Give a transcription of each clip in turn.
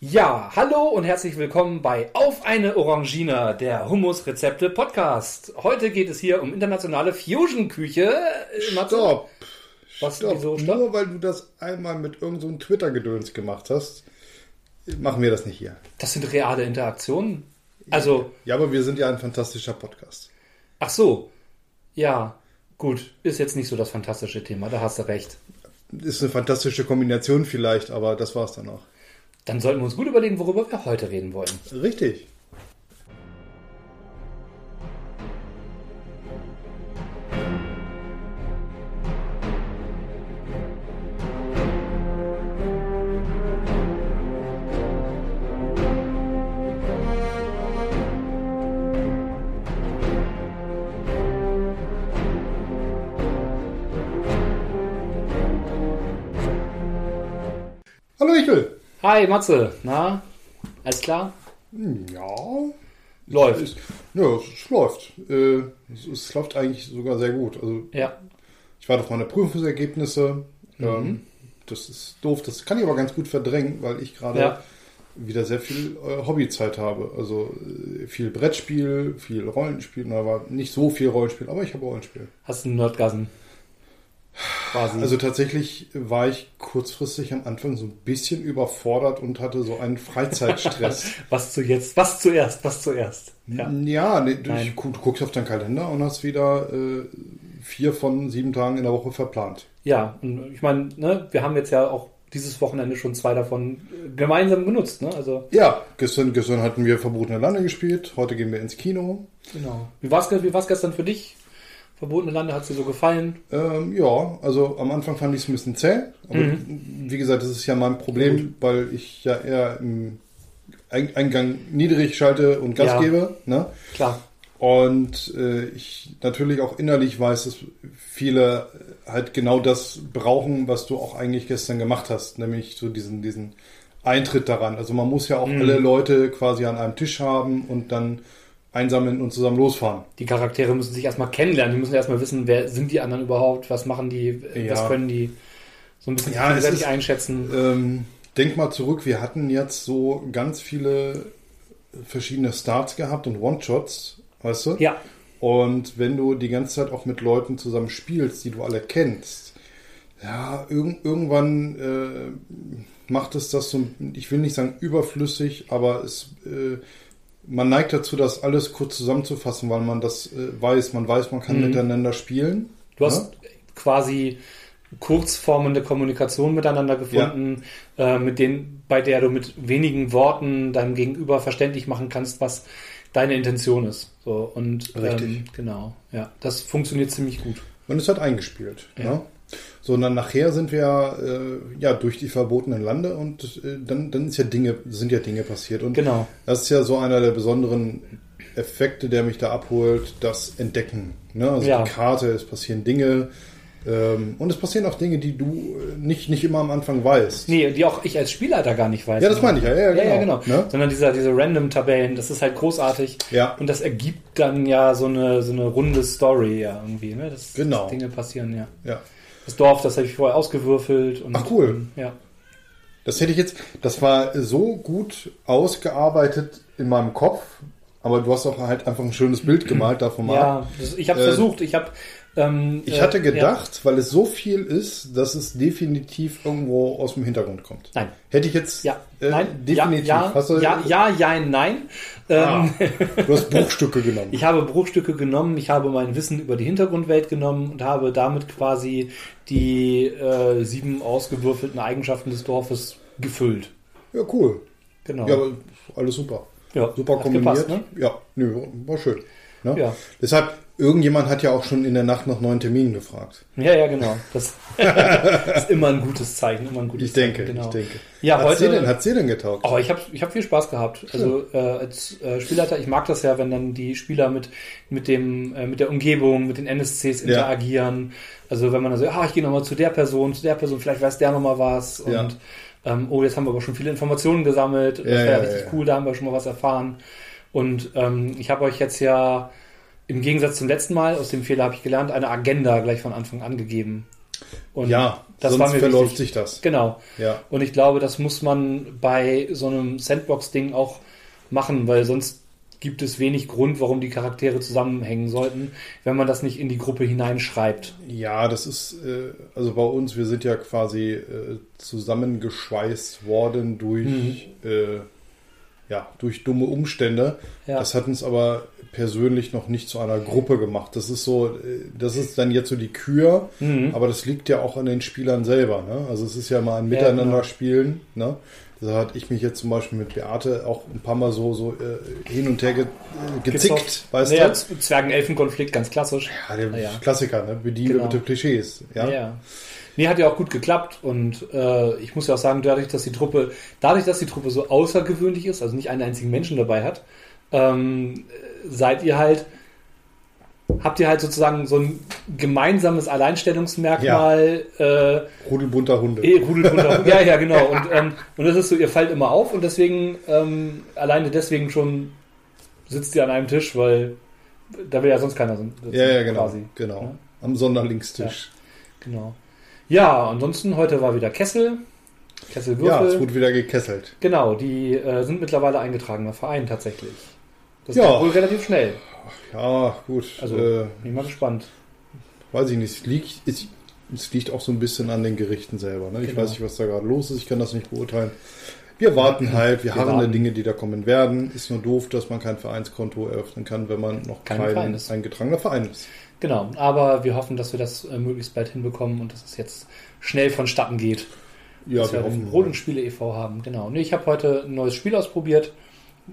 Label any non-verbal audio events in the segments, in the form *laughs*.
Ja, hallo und herzlich willkommen bei Auf eine Orangina, der Hummus-Rezepte Podcast. Heute geht es hier um internationale Fusion-Küche. Stopp. Was, Stopp. wieso, stopp? Nur weil du das einmal mit irgendeinem so Twitter-Gedöns gemacht hast, machen wir das nicht hier. Das sind reale Interaktionen. Also, Ja, aber wir sind ja ein fantastischer Podcast. ach so. Ja, gut. Ist jetzt nicht so das fantastische Thema, da hast du recht. Ist eine fantastische Kombination vielleicht, aber das war's dann auch. Dann sollten wir uns gut überlegen, worüber wir heute reden wollen. Richtig. Hi, Matze. Na, alles klar? Ja, Läuft. es, ja, es läuft. Äh, es, es läuft eigentlich sogar sehr gut. Also Ja. Ich warte auf meine Prüfungsergebnisse. Mhm. Ähm, das ist doof. Das kann ich aber ganz gut verdrängen, weil ich gerade Ja. wieder sehr viel äh, Hobbyzeit habe. Also äh, viel Brettspiel, viel Rollenspiel. Aber nicht so viel Rollenspiel, aber ich habe Rollenspiel. Hast du einen Nerdgasm? Quasi. Also tatsächlich war ich kurzfristig am Anfang so ein bisschen überfordert und hatte so einen Freizeitstress. *laughs* was zu jetzt? Was zuerst? Was zuerst? Ja. ja, nee, du, Nein. du guckst auf deinen Kalender und hast wieder äh, vier von sieben Tagen in der Woche verplant. Ja, und ich meine, ne, wir haben jetzt ja auch dieses Wochenende schon zwei davon äh, gemeinsam genutzt, ne? Also, Ja, gestern, gestern hatten wir Verbotene Lande gespielt, heute gehen wir ins Kino. genau. Wie war es wie war's gestern für dich? Verbotene Lande hat dir so gefallen? Ähm, ja, also am Anfang fand ich es ein bisschen zäh, aber wie gesagt, das ist ja mein Problem, weil ich ja eher im Ein- Eingang niedrig schalte und Gas Ja. gebe. Ne? Klar. Und äh, ich natürlich auch innerlich weiß, dass viele halt genau das brauchen, was du auch eigentlich gestern gemacht hast, nämlich so diesen, diesen Eintritt daran. Also man muss ja auch alle Leute quasi an einem Tisch haben und dann einsammeln und zusammen losfahren. Die Charaktere müssen sich erstmal kennenlernen. Die müssen erstmal wissen, wer sind die anderen überhaupt, was machen die, äh, was Ja. können die. So ein bisschen Ja, gegenseitig einschätzen. Ähm, denk mal zurück, wir hatten jetzt so ganz viele verschiedene Starts gehabt und One-Shots, weißt du? Ja, Und wenn du die ganze Zeit auch mit Leuten zusammen spielst, die du alle kennst, ja, irg irgendwann äh, macht es das so, ich will nicht sagen überflüssig, aber es, äh, man neigt dazu, das alles kurz zusammenzufassen, weil man das äh, weiß. Man weiß, man kann Mhm. miteinander spielen. du hast quasi kurzformende Kommunikation miteinander gefunden, äh, mit denen, bei der du mit wenigen Worten deinem Gegenüber verständlich machen kannst, was deine Intention ist. So und Richtig. Ähm, genau, ja, das funktioniert ziemlich gut. Und es hat eingespielt. Ja. Ne? So, und dann nachher sind wir äh, ja durch die verbotenen Lande und äh, dann, dann ist ja Dinge, sind ja Dinge passiert. Und Genau. das ist ja so einer der besonderen Effekte, der mich da abholt, das Entdecken. Ne? Also Ja. die Karte, es passieren Dinge. Ähm, und es passieren auch Dinge, die du äh, nicht, nicht immer am Anfang weißt. Nee, die auch ich als Spielleiter gar nicht weiß. Ja, das meine ich, ja, ja, Ja, ja, genau. genau. Ne? Sondern dieser, diese Random-Tabellen, das ist halt großartig. Ja. Und das ergibt dann ja so eine, so eine runde Story ja irgendwie, ne? Dass, Genau. Dinge passieren, ja. Ja. Das Dorf, das habe ich vorher ausgewürfelt. Und, Ach, cool. Ja. Das hätte ich jetzt, das war so gut ausgearbeitet in meinem Kopf, aber du hast auch halt einfach ein schönes Bild gemalt davon mal. Ja, das, ich habe Äh, versucht, ich habe. Ähm, Ich äh, hatte Ja. gedacht, weil es so viel ist, dass es definitiv irgendwo aus dem Hintergrund kommt. Nein. Hätte ich jetzt Ja, äh, nein, definitiv. Ja, ja, ja, ja, ja, nein. Ah, Ähm, *laughs* du hast Bruchstücke genommen. Ich habe Bruchstücke genommen, ich habe mein Wissen über die Hintergrundwelt genommen und habe damit quasi die äh, sieben ausgewürfelten Eigenschaften des Dorfes gefüllt. ja, cool. Genau. Ja, aber alles super. Ja, Super hat kombiniert. gepasst, ne? Ja, nö, war schön. Ne? Ja. Deshalb, irgendjemand hat ja auch schon in der Nacht nach neuen Terminen gefragt. Ja, ja, genau. Das *laughs* ist immer ein gutes Zeichen, immer ein gutes Ich denke, Zeichen. Genau. ich denke. Ja, hat's heute- dir denn, hat's dir denn getaugt? Oh, ich habe ich hab viel Spaß gehabt. Also äh, als äh, Spielleiter, ich mag das ja, wenn dann die Spieler mit mit dem äh, mit der Umgebung, mit den NSCs Ja. interagieren. Also wenn man dann so, ah, ich gehe nochmal zu der Person, zu der Person, vielleicht weiß der nochmal was und Ja. ähm, oh, jetzt haben wir aber schon viele Informationen gesammelt. Das Ja, wäre ja, richtig ja. cool, da haben wir schon mal was erfahren. Und ähm, ich habe euch jetzt ja im Gegensatz zum letzten Mal, aus dem Fehler habe ich gelernt, eine Agenda gleich von Anfang an gegeben. Und Ja, Das Sonst war mir verläuft wichtig. sich das. Genau. Ja. Und ich glaube, das muss man bei so einem Sandbox-Ding auch machen, weil sonst gibt es wenig Grund, warum die Charaktere zusammenhängen sollten, wenn man das nicht in die Gruppe hineinschreibt. Ja, das ist, äh, also bei uns, wir sind ja quasi äh, zusammengeschweißt worden durch, Mhm. äh, ja, durch dumme Umstände. Ja. Das hat uns aber persönlich noch nicht zu einer Gruppe gemacht. Das ist so, äh, das ist dann jetzt so die Kür, Mhm. aber das liegt ja auch an den Spielern selber. Ne? Also es ist ja mal ein Miteinander genau. spielen. Ne? Da hatte ich mich jetzt zum Beispiel mit Beate auch ein paar Mal so, so äh, hin und her ge äh, gezickt, Gezockt. weißt naja, du? Zwergen-Elfen-Konflikt, ganz klassisch. Ja, der Ja. Klassiker, ne? Bediene Genau. bitte Klischees. Ja? Ja. Nee, hat ja auch gut geklappt und äh, ich muss ja auch sagen, dadurch, dass die Truppe, dadurch, dass die Truppe so außergewöhnlich ist, also nicht einen einzigen Menschen dabei hat, ähm, seid ihr halt, habt ihr halt sozusagen so ein gemeinsames Alleinstellungsmerkmal, äh, Rudelbunter Hunde. eh, Rudelbunter. ja, ja, genau. Und, ähm, und das ist so, ihr fallt immer auf und deswegen, ähm, alleine deswegen schon sitzt ihr an einem Tisch, weil da will ja sonst keiner sitzen. Ja, ja, genau. Quasi. genau. Ja. Am Sonderlingstisch. Genau. Ja, ansonsten heute war wieder Kessel. Ja, Kesselwürfel. es wurde wieder gekesselt. genau, die äh, sind mittlerweile eingetragener Verein tatsächlich. Das Ja. geht wohl relativ schnell. Ja, gut. Also, äh, bin ich mal gespannt. weiß ich nicht. Es liegt, es, es liegt auch so ein bisschen an den Gerichten selber. Ne? Ich Genau. weiß nicht, was da gerade los ist. Ich kann das nicht beurteilen. Wir warten halt. Wir, Wir harren der. Dinge, die da kommen werden. Ist nur doof, dass man kein Vereinskonto eröffnen kann, wenn man noch Kein kein, eingetragener Verein ist. Genau, aber wir hoffen, dass wir das äh, möglichst bald hinbekommen und dass es jetzt schnell vonstatten geht. Ja, dass wir wir hoffen. den Rollenspiele e.V. haben. Genau. Nee, ich habe heute ein neues Spiel ausprobiert.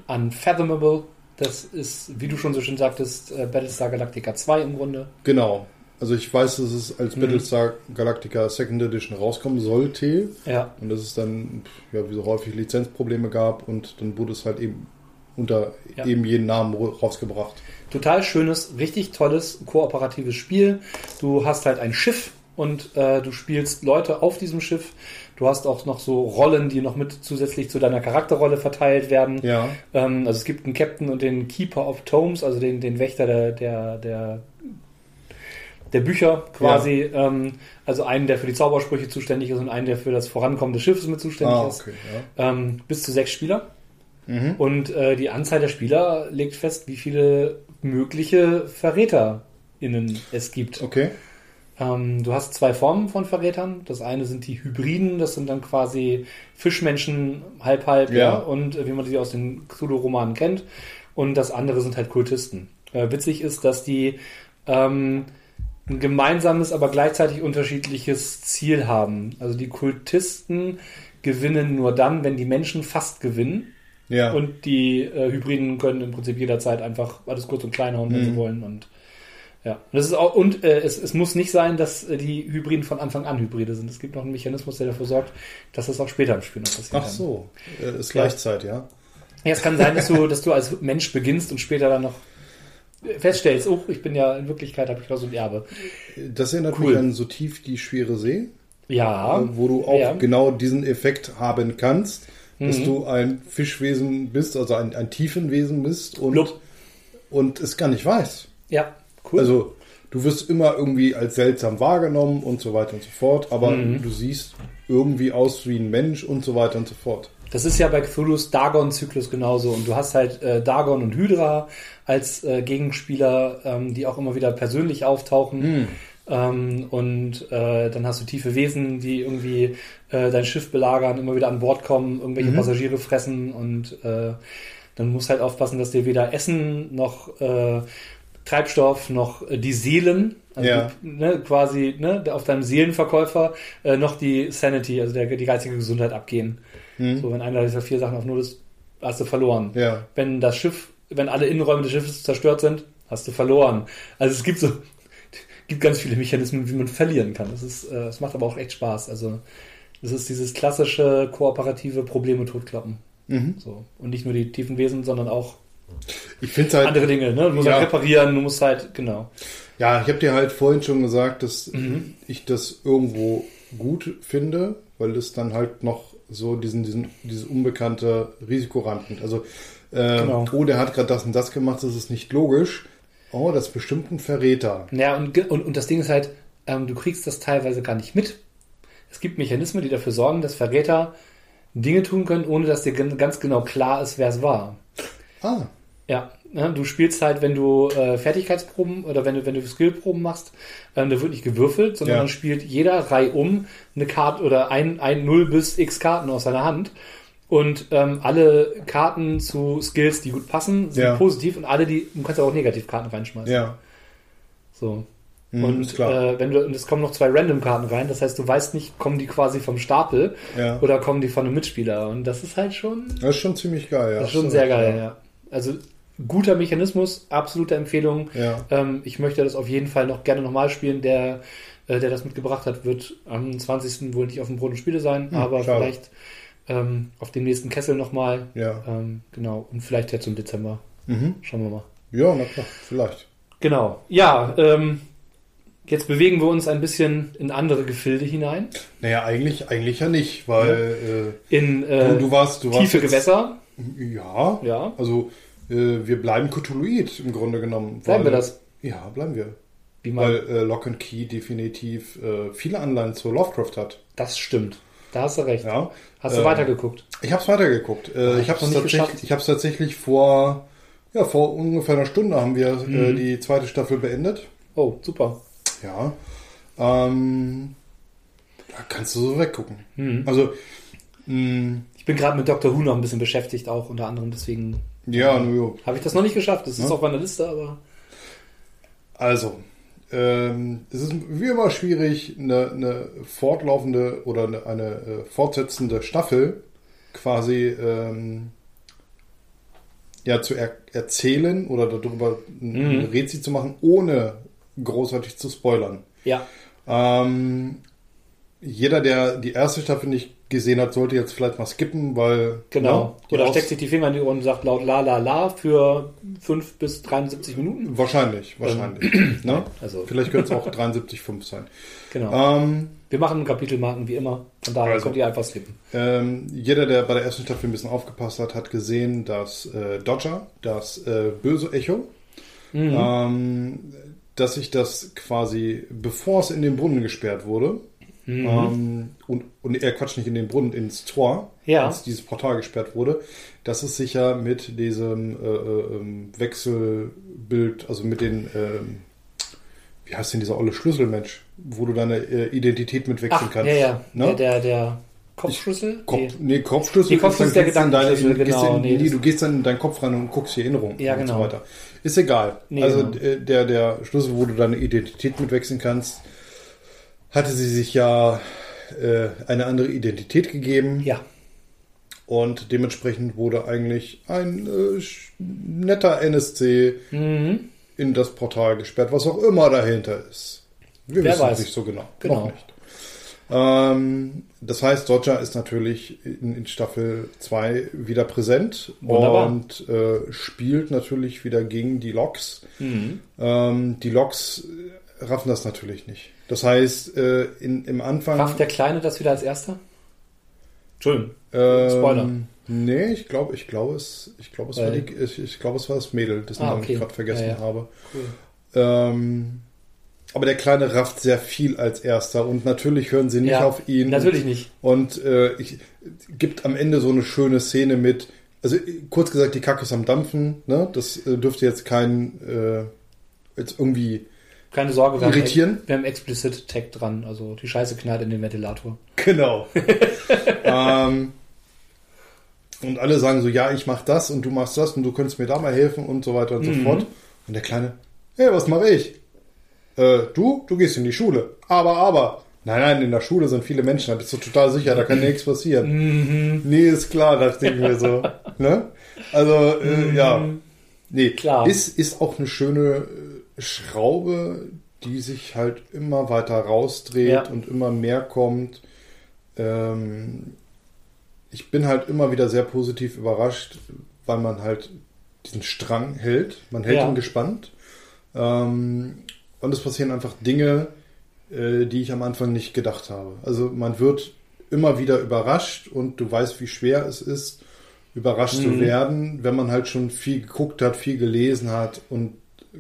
Unfathomable. Das ist, wie du schon so schön sagtest, äh, Battlestar Galactica 2 im Grunde. Genau. Also ich weiß, dass es als Mhm. Battlestar Galactica Second Edition rauskommen sollte. Ja, Und dass es dann, ja, wie so häufig Lizenzprobleme gab und dann wurde es halt eben unter Ja. eben jeden Namen rausgebracht. Total schönes, richtig tolles, kooperatives Spiel. Du hast halt ein Schiff und äh, du spielst Leute auf diesem Schiff. Du hast auch noch so Rollen, die noch mit zusätzlich zu deiner Charakterrolle verteilt werden. Ja, Ähm, also es gibt einen Captain und den Keeper of Tomes, also den, den Wächter der, der, der, der Bücher quasi. Ähm, also einen, der für die Zaubersprüche zuständig ist und einen, der für das Vorankommen des Schiffes mit zuständig ah, ist. okay. Ja. Ähm, bis zu sechs Spieler. Mhm. Und äh, die Anzahl der Spieler legt fest, wie viele mögliche VerräterInnen es gibt. Okay. Ähm, du hast zwei Formen von Verrätern. Das eine sind die Hybriden, das sind dann quasi Fischmenschen, halb halb, ja, Ja. und äh, wie man die aus den Cthulhu-Romanen kennt. Und das andere sind halt Kultisten. Äh, witzig ist, dass die ähm, ein gemeinsames, aber gleichzeitig unterschiedliches Ziel haben. Also die Kultisten gewinnen nur dann, wenn die Menschen fast gewinnen. Ja. Und die äh, Hybriden können im Prinzip jederzeit einfach alles kurz und klein hauen, wenn Mhm. sie wollen. Und ja, und das ist auch und äh, es, es muss nicht sein, dass äh, die Hybriden von Anfang an Hybride sind. Es gibt noch einen Mechanismus, der dafür sorgt, dass das auch später im Spiel noch passiert. Ach so, äh, ist Gleichzeit, ja. Ja, es kann sein, dass du, dass du als Mensch beginnst und später dann noch feststellst, oh, ich bin ja in Wirklichkeit habe ich noch so ein Erbe. Das erinnert Cool. mich an so tief die schwere See, Ja, äh, wo du auch Ja. genau diesen Effekt haben kannst, dass Mhm. du ein Fischwesen bist, also ein, ein Tiefenwesen bist und, Blub. und es gar nicht weißt. ja, cool. Also du wirst immer irgendwie als seltsam wahrgenommen und so weiter und so fort, aber Mhm. du siehst irgendwie aus wie ein Mensch und so weiter und so fort. Das ist ja bei Cthulhu's Dagon-Zyklus genauso. Und du hast halt äh, Dagon und Hydra als äh, Gegenspieler, ähm, die auch immer wieder persönlich auftauchen. Ähm, und äh, dann hast du tiefe Wesen, die irgendwie äh, dein Schiff belagern, immer wieder an Bord kommen, irgendwelche Mhm. Passagiere fressen und äh, dann musst halt aufpassen, dass dir weder Essen noch äh, Treibstoff noch die Seelen, also Ja. die, ne, quasi ne, auf deinem Seelenverkäufer äh, noch die Sanity, also der, die geistige Gesundheit abgehen. Hm? So, wenn einer dieser vier Sachen auf Null ist, hast du verloren. Ja. Wenn das Schiff, wenn alle Innenräume des Schiffes zerstört sind, hast du verloren. Also es gibt so, gibt ganz viele Mechanismen, wie man verlieren kann. Das ist, äh, es macht aber auch echt Spaß. Also das ist dieses klassische kooperative Probleme totkloppen. Mhm. So. Und nicht nur die tiefen Wesen, sondern auch Ich finde halt, andere Dinge. Ne? Du musst Ja. halt reparieren, du musst halt, genau. ja, ich habe dir halt vorhin schon gesagt, dass Mhm. ich das irgendwo gut finde, weil es dann halt noch so diesen, diesen, dieses unbekannte Risiko rankommt. Also, äh, Genau. oh, der hat gerade das und das gemacht, das ist nicht logisch. Oh, das ist bestimmt ein Verräter. Ja, und, und, und das Ding ist halt, ähm, du kriegst das teilweise gar nicht mit. es gibt Mechanismen, die dafür sorgen, dass Verräter Dinge tun können, ohne dass dir ganz genau klar ist, wer es war. Ah. Ja, ne, du spielst halt, wenn du äh, Fertigkeitsproben oder wenn du, wenn du Skillproben machst, ähm, da wird nicht gewürfelt, sondern Ja. dann spielt jeder Reihe um eine Karte oder ein, ein 0 bis x Karten aus seiner Hand. Und ähm, alle Karten zu Skills, die gut passen, sind Ja. positiv und alle, die, du kannst auch Negativkarten reinschmeißen. Ja. So. Mhm, Und klar. äh, wenn du, und es kommen noch zwei Random-Karten rein, das heißt, du weißt nicht, kommen die quasi vom Stapel Ja. oder kommen die von einem Mitspieler. Und das ist halt schon, Das ist schon ziemlich geil, ja. das ist schon sehr geil, ja. Also guter Mechanismus, absolute Empfehlung. Ja. Ähm, ich möchte das auf jeden Fall noch gerne nochmal spielen. Der, äh, der das mitgebracht hat, wird am 20. wohl nicht auf dem Brot und Spiele sein, Hm, aber schade. vielleicht ähm, auf dem nächsten Kessel nochmal. Ja. Ähm, genau. Und vielleicht jetzt im Dezember. Mhm. Schauen wir mal. Ja, na klar, vielleicht. Genau. Ja, ähm, jetzt bewegen wir uns ein bisschen in andere Gefilde hinein. Naja, eigentlich, eigentlich ja nicht, weil In äh, äh, du, du warst, du warst tiefe jetzt- Gewässer. Ja, Ja. also äh, wir bleiben Cthulhuid im Grunde genommen. Bleiben weil- wir das? Ja, bleiben wir. Wie man, Weil äh, Lock and Key definitiv äh, viele Anleihen zu Lovecraft hat. das stimmt. Da hast du recht. Ja. Hast du Ähm, weitergeguckt? Ich habe es weitergeguckt. Äh, Ah, ich habe es tatsächlich, geschafft. ich hab's tatsächlich vor, ja, vor ungefähr einer Stunde haben wir äh, Mhm. die zweite Staffel beendet. Oh, super. Ja. Ähm, da kannst du so weggucken. Mhm. Also, mh, Ich bin gerade mit Dr. Who noch ein bisschen beschäftigt, auch unter anderem. Deswegen ja, nur habe ich das noch nicht geschafft. Das ist Ja. auf meiner Liste, aber Also, ähm, es ist wie immer schwierig, eine, eine fortlaufende oder eine, eine äh, fortsetzende Staffel quasi ähm, ja, zu er erzählen oder darüber ein Mhm. Rätsel zu machen, ohne großartig zu spoilern. ja. Ähm, jeder, der die erste Staffel nicht gesehen hat, sollte jetzt vielleicht mal skippen, weil Genau. die Oder steckt sich die Finger in die Ohren und sagt laut la la la für 5 bis 73 Minuten. wahrscheinlich, wahrscheinlich. *clears throat* ne? Also, Vielleicht könnte es auch 73,5 sein. genau. Ähm, Wir machen Kapitelmarken wie immer. Von daher Also. könnt ihr einfach skippen. Ähm, jeder, der bei der ersten Staffel ein bisschen aufgepasst hat, hat gesehen, dass äh, Dodger, das äh, böse Echo, Mhm. ähm, dass sich das quasi, bevor es in den Brunnen gesperrt wurde, Mhm. ähm, und, und er Quatsch nicht in den Brunnen, ins Tor, Ja. als dieses Portal gesperrt wurde, dass es sich ja mit diesem äh, äh, ähm, Wechselbild, also mit den, ähm, wie heißt denn dieser olle Schlüsselmensch, wo du deine äh, Identität mit wechseln Ach, kannst. ja, ja. Ne? Der, der, der Kopfschlüssel? Kopf, Nee. nee, Kopfschlüssel. Die Kopfschlüssel ist der in deine- genau, in- nee, nee, das- du gehst dann in deinen Kopf rein und guckst die Erinnerung Ja, und genau. so weiter. Ist egal. Nee, also genau. äh, der, der Schlüssel, wo du deine Identität mit wechseln kannst, hatte sie sich ja äh, eine andere Identität gegeben Ja. und dementsprechend wurde eigentlich ein äh, netter NSC Mhm. in das Portal gesperrt, was auch immer dahinter ist. Wir Wer wissen weiß. es nicht so genau. Genau. Noch nicht. Ähm, das heißt, Dodger ist natürlich in, in Staffel 2 wieder präsent Wunderbar. und äh, spielt natürlich wieder gegen die Loks. Mhm. Ähm, die Loks raffen das natürlich nicht. Das heißt, äh, in, im Anfang. Rafft der Kleine das wieder als erster? Entschuldigung. ähm, Spoiler. Nee, ich glaube, ich glaube es, ich glaube es war die, ich, ich glaube es war das Mädel, dessen Ah, Namen okay. ich gerade vergessen Ja, ja. habe. Cool. Ähm, aber der Kleine rafft sehr viel als erster und natürlich hören sie nicht Ja, auf ihn. Natürlich nicht. Und äh, ich, gibt am Ende so eine schöne Szene mit, also kurz gesagt, die Kacke ist am Dampfen, ne? Das äh, dürfte jetzt kein äh, jetzt irgendwie Keine Sorge, wir Irritieren? haben, wir haben Explicit Tag dran. Also die Scheiße knallt in den Ventilator. Genau. *laughs* ähm, und alle sagen so, ja, ich mach das und du machst das und du könntest mir da mal helfen und so weiter und so Mhm. fort. Und der Kleine, hey, was mache ich? Äh, du? Du gehst in die Schule. Aber, aber. Nein, nein, in der Schule sind viele Menschen, da bist du total sicher, da kann nichts passieren. Mhm. Nee, ist klar, dachte ich mir so. *laughs* Ne? Also, äh, ja. Nee, Klar. Ist, ist auch eine schöne Schraube, die sich halt immer weiter rausdreht Ja. und immer mehr kommt. Ähm, ich bin halt immer wieder sehr positiv überrascht, weil man halt diesen Strang hält. Man hält Ja. ihn gespannt. Ähm, und es passieren einfach Dinge, äh, die ich am Anfang nicht gedacht habe. Also man wird immer wieder überrascht und du weißt, wie schwer es ist, überrascht zu Mhm. werden, wenn man halt schon viel geguckt hat, viel gelesen hat und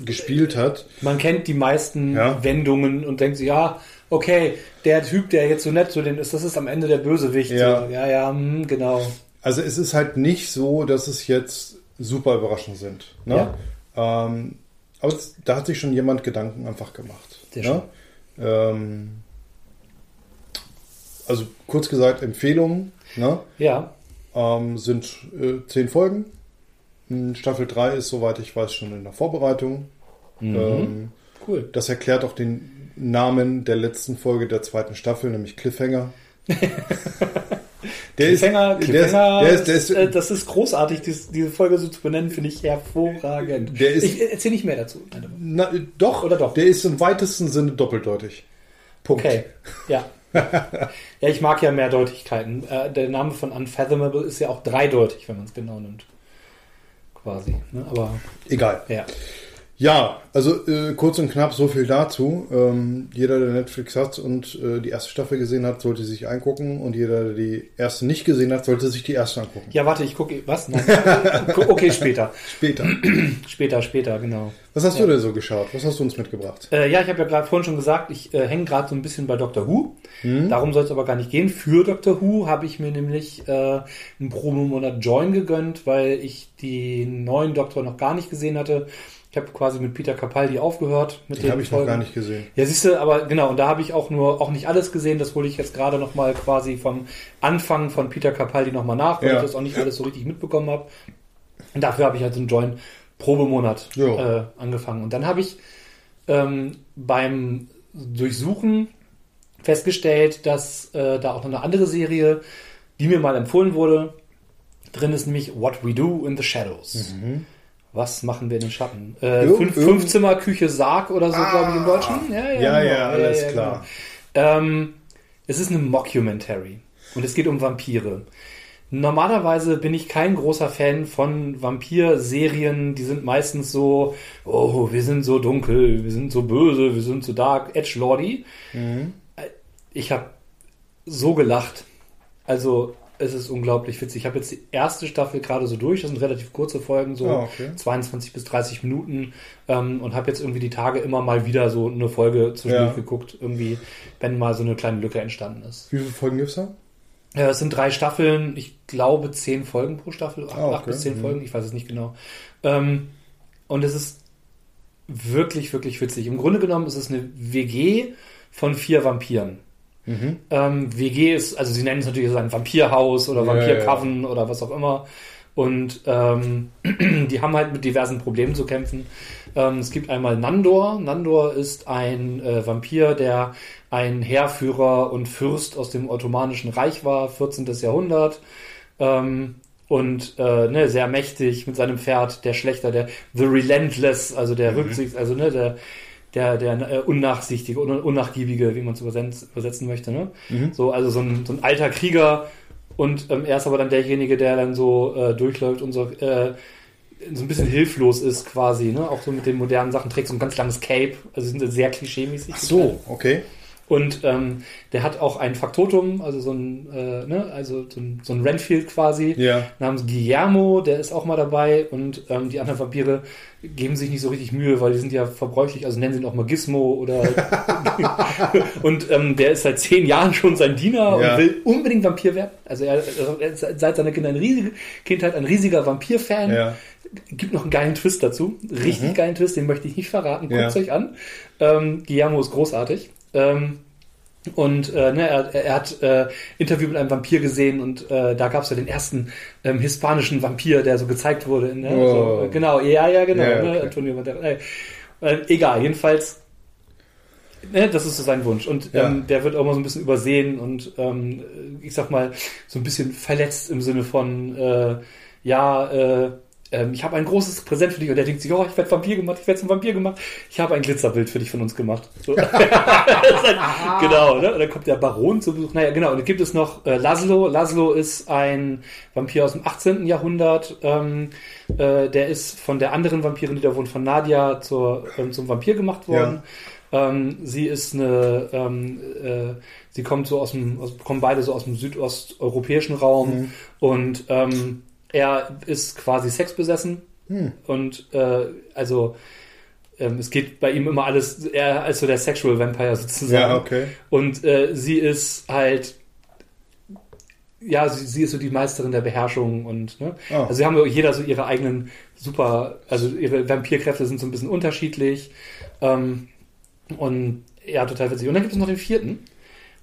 gespielt hat. Man kennt die meisten Ja. Wendungen und denkt sich, ja, okay, der Typ, der jetzt so nett zu denen ist, das ist am Ende der Bösewicht. Ja. So, ja, ja, hm, genau. Also es ist halt nicht so, dass es jetzt super Überraschungen sind. Ne? Ähm, aber da hat sich schon jemand Gedanken einfach gemacht. Sehr ne? ähm, also kurz gesagt, Empfehlungen ne? Ja, ähm, sind äh, zehn Folgen. Staffel 3 ist, soweit ich weiß, schon in der Vorbereitung. Ähm, cool. das erklärt auch den Namen der letzten Folge der zweiten Staffel, nämlich Cliffhanger. *laughs* der Cliffhanger, der ist, Cliffhanger, der ist, der ist, äh, das ist großartig, dies, diese Folge so zu benennen, finde ich hervorragend. Der ist- ich erzähle nicht mehr dazu. Na, doch, Oder doch? Der ist im weitesten Sinne doppeldeutig. Punkt. Okay, ja. *laughs* ja, ich mag ja Mehrdeutigkeiten. Äh, der Name von Unfathomable ist ja auch dreideutig, wenn man es genau nimmt. Quasi. Ne? Aber Egal. ja. Ja, also äh, kurz und knapp so viel dazu. Ähm, jeder, der Netflix hat und äh, die erste Staffel gesehen hat, sollte sich angucken. Und jeder, der die erste nicht gesehen hat, sollte sich die erste angucken. Ja, warte, ich gucke. Was? Nein. *laughs* Okay, später. Später. *clears throat* Später, später, genau. Was hast Ja. du denn so geschaut? Was hast du uns mitgebracht? Äh, ja, ich habe ja gerade vorhin schon gesagt, ich äh, hänge gerade so ein bisschen bei Doctor Who. Darum soll es aber gar nicht gehen. Für Doctor Who habe ich mir nämlich äh, einen Promo-Monat Join gegönnt, weil ich den neuen Doktor noch gar nicht gesehen hatte. Ich habe quasi mit Peter Capaldi aufgehört. Mit Den habe ich noch gar nicht gesehen. Ja, siehst du, aber genau, und da habe ich auch nur auch nicht alles gesehen. Das hole ich jetzt gerade nochmal quasi vom Anfang von Peter Capaldi nochmal nach, weil Ja. ich das auch nicht alles so richtig mitbekommen habe. Und dafür habe ich halt so einen Join Probemonat äh, angefangen. Und dann habe ich ähm, beim Durchsuchen festgestellt, dass äh, da auch noch eine andere Serie, die mir mal empfohlen wurde, drin ist, nämlich What We Do in the Shadows. Was machen wir in den Schatten? Äh, Jo, fünf, irgend- Fünfzimmer Küche Sarg oder so, glaube ich, im Deutschen. Ja, Ja, ja, genau. alles klar. Genau. Ähm, es ist eine Mockumentary und es geht um Vampire. Normalerweise bin ich kein großer Fan von Vampir-Serien. Die sind meistens so, oh, wir sind so dunkel, wir sind so böse, wir sind so dark, edgelordy. Ich habe so gelacht. Also es ist unglaublich witzig. Ich habe jetzt die erste Staffel gerade so durch. Das sind relativ kurze Folgen, so Ah, okay. 22 bis 30 Minuten. Ähm, und habe jetzt irgendwie die Tage immer mal wieder so eine Folge zwischendurch Ja. geguckt, irgendwie, wenn mal so eine kleine Lücke entstanden ist. Wie viele Folgen gibt's da? Ja, es sind drei Staffeln, ich glaube zehn Folgen pro Staffel, acht, Ah, okay. acht bis zehn Mhm. Folgen, ich weiß es nicht genau. Ähm, und es ist wirklich, wirklich witzig. Im Grunde genommen ist es eine WG von vier Vampiren. Mhm. Ähm, WG ist, also sie nennen es natürlich so ein Vampirhaus oder Ja, Vampircoven oder was auch immer. Und ähm, *clears throat* die haben halt mit diversen Problemen zu kämpfen. Ähm, es gibt einmal Nandor. Nandor ist ein äh, Vampir, der ein Heerführer und Fürst aus dem Ottomanischen Reich war, 14. Jahrhundert. Ähm, und äh, ne, sehr mächtig mit seinem Pferd, der Schlechter, der The Relentless, also der Rücksichts, also ne, der der, der äh, unnachsichtige, un unnachgiebige, wie man es übersetzen, möchte. Ne? So, also so ein, so ein alter Krieger und ähm, er ist aber dann derjenige, der dann so äh, durchläuft und so, äh, so ein bisschen hilflos ist quasi, ne? auch so mit den modernen Sachen, trägt so ein ganz langes Cape, also sind sehr klischee-mäßig. Ach so, okay. Und ähm, der hat auch ein Faktotum, also so ein, äh, ne, also so ein, so ein Renfield quasi, Ja. namens Guillermo, der ist auch mal dabei und ähm, die anderen Vampire geben sich nicht so richtig Mühe, weil die sind ja verbräuchlich, also nennen sie ihn auch mal Gizmo oder *laughs* und ähm, der ist seit zehn Jahren schon sein Diener Ja. und will unbedingt Vampir werden. Also er, er ist seit seiner Kinder ein riesige, Kindheit ein riesiger Vampir-Fan Ja. gibt noch einen geilen Twist dazu. Richtig geilen Twist, den möchte ich nicht verraten. Guckt Ja. euch an. Ähm, Guillermo ist großartig. Ähm, und äh, ne, er, er hat äh, Interview mit einem Vampir gesehen und äh, da gab es ja den ersten ähm, hispanischen Vampir, der so gezeigt wurde. Ne? Oh. So, äh, genau, ja, ja, genau. Ja, ne? okay. Antonio Banderas. Äh, äh, egal, jedenfalls. Ne, das ist so sein Wunsch. Und Ja. ähm, der wird auch mal so ein bisschen übersehen und ähm, ich sag mal, so ein bisschen verletzt im Sinne von, äh, ja, äh, ähm, ich habe ein großes Präsent für dich und der denkt sich, oh, ich werde Vampir gemacht, ich werde zum Vampir gemacht. Ich habe ein Glitzerbild für dich von uns gemacht. So. *laughs* Halt, genau, ne? Und dann kommt der Baron zu Besuch. Naja, genau. Und dann gibt es noch äh, Laszlo. Laszlo ist ein Vampir aus dem 18. Jahrhundert. Ähm, äh, der ist von der anderen Vampirin, die da wohnt, von Nadia zur, ähm, zum Vampir gemacht worden. Ähm, sie ist eine, ähm, äh, sie kommt so aus dem, aus, kommen beide so aus dem südosteuropäischen Raum und ähm, er ist quasi sexbesessen und äh, also ähm, es geht bei ihm immer alles eher als so der Sexual Vampire sozusagen. Ja, okay. Und äh, sie ist halt, ja, sie, sie ist so die Meisterin der Beherrschung und, ne? Oh. Also sie haben jeder so ihre eigenen super, also ihre Vampirkräfte sind so ein bisschen unterschiedlich. Ähm, und ja, total witzig. Und dann gibt es noch den vierten.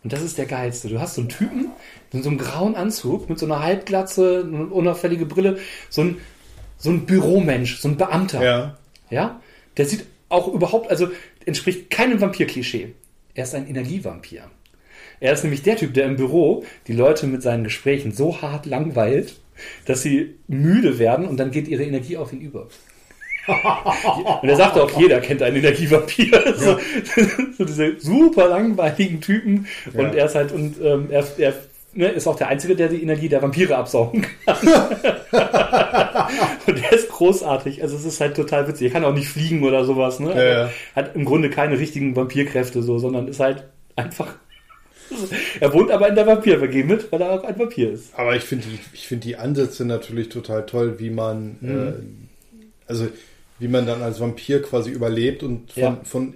Und das ist der geilste. Du hast so einen Typen in so einem grauen Anzug mit so einer Halbglatze, eine unauffällige Brille, so ein, so ein Büromensch, so ein Beamter. Ja. Ja? Der sieht auch überhaupt, also entspricht keinem Vampir-Klischee. Er ist ein Energievampir. Er ist nämlich der Typ, der im Büro die Leute mit seinen Gesprächen so hart langweilt, dass sie müde werden und dann geht ihre Energie auf ihn über. Und er sagte auch, jeder kennt einen Energievampir. *laughs* So, so diese super langweiligen Typen. Und Ja. er ist halt, und ähm, er, er ne, ist auch der Einzige, der die Energie der Vampire absaugen kann. *laughs* und er ist großartig. Also es ist halt total witzig. Er kann auch nicht fliegen oder sowas. Ne? Ja, ja. Hat im Grunde keine richtigen Vampirkräfte, so, sondern ist halt einfach. Er wohnt aber in der Vampir-WG mit, weil er auch ein Vampir ist. Aber ich finde die, ich finde die Ansätze natürlich total toll, wie man, Mhm. äh, also wie man dann als Vampir quasi überlebt und von, Ja. von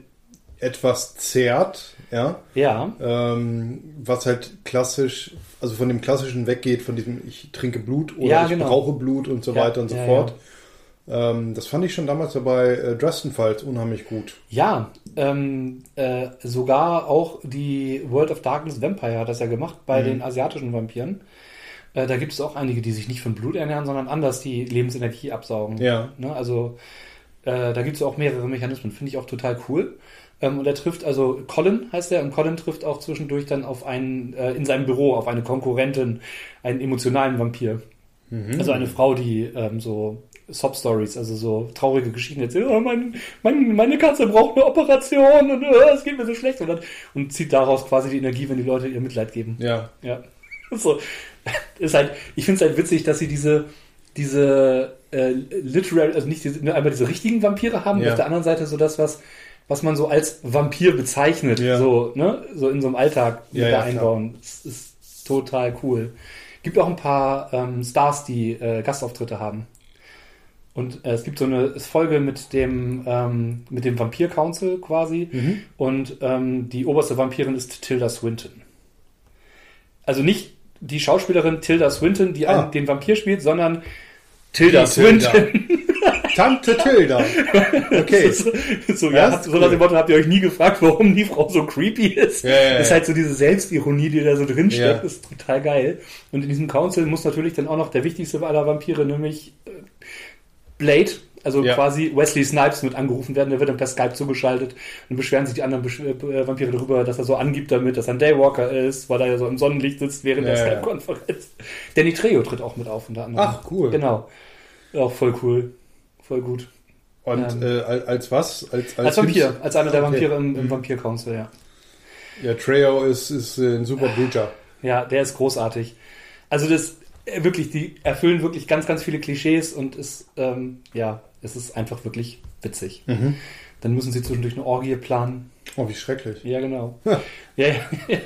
etwas zehrt, ja, Ja, ähm, was halt klassisch, also von dem klassischen weggeht, von diesem ich trinke Blut oder Ja, ich genau. brauche Blut und so Ja, weiter und so fort. Ähm, das fand ich schon damals bei äh, Dresden Files unheimlich gut. ja, ähm, äh, sogar auch die World of Darkness Vampire hat das ja gemacht bei den asiatischen Vampiren. Äh, da gibt es auch einige, die sich nicht von Blut ernähren, sondern anders die Lebensenergie absaugen. Ja. Ne? Also äh, da gibt es auch mehrere Mechanismen, finde ich auch total cool. Ähm, und er trifft, also Colin heißt er, und Colin trifft auch zwischendurch dann auf einen, äh, in seinem Büro, auf eine Konkurrentin, einen emotionalen Vampir. Also eine Frau, die ähm, so Sob-Stories, also so traurige Geschichten erzählt, oh, mein, mein, meine Katze braucht eine Operation und äh, es geht mir so schlecht und, dann, und zieht daraus quasi die Energie, wenn die Leute ihr Mitleid geben. Ja. Ja. *laughs* So. *laughs* Ist halt, ich finde es halt witzig, dass sie diese, diese äh, literal, also nicht diese, nur einmal diese richtigen Vampire haben, Ja. auf der anderen Seite so das, was, was man so als Vampir bezeichnet, Ja. so, ne, so in so einem Alltag mit Ja, da einbauen. Das ist total cool. Gibt auch ein paar ähm, Stars, die äh, Gastauftritte haben. Und äh, es gibt so eine Folge mit dem, ähm, mit dem Vampir Council quasi. Mhm. Und ähm, die oberste Vampirin ist Tilda Swinton. Also nicht die Schauspielerin Tilda Swinton, die Ah. einen, den Vampir spielt, sondern Tilda Die Tilda. Swinton. Tante Tilda. Okay. *laughs* so, so, ja, habt, so nach cool. dem Motto, habt ihr euch nie gefragt, warum die Frau so creepy ist? Ja, ja, ja. ist halt so diese Selbstironie, die da so drin steckt, ist total geil. Und in diesem Council muss natürlich dann auch noch der wichtigste aller Vampire, nämlich äh, Blade, also Ja. quasi Wesley Snipes mit angerufen werden, der wird dann per Skype zugeschaltet und beschweren sich die anderen Besch äh, Vampire darüber, dass er so angibt damit, dass er ein Daywalker ist, weil er ja so im Sonnenlicht sitzt während der Ja, ja. Skype-Konferenz. Danny Trejo tritt auch mit auf unter anderem. Ach, cool. Genau. Auch voll cool. Voll gut. Und Ähm. äh, als als was? Als, Als Vampir, Kind- als einer der Okay. Vampire im, im Mhm. Vampir-Council, ja. Ja, Trejo ist, ist äh, ein super Bluter. Ja, der ist großartig. Also das äh, wirklich, die erfüllen wirklich ganz, ganz viele Klischees und ist, ähm, ja, es ist einfach wirklich witzig. Dann müssen sie zwischendurch eine Orgie planen. Oh, wie schrecklich. Ja, genau. *laughs* ja, ja.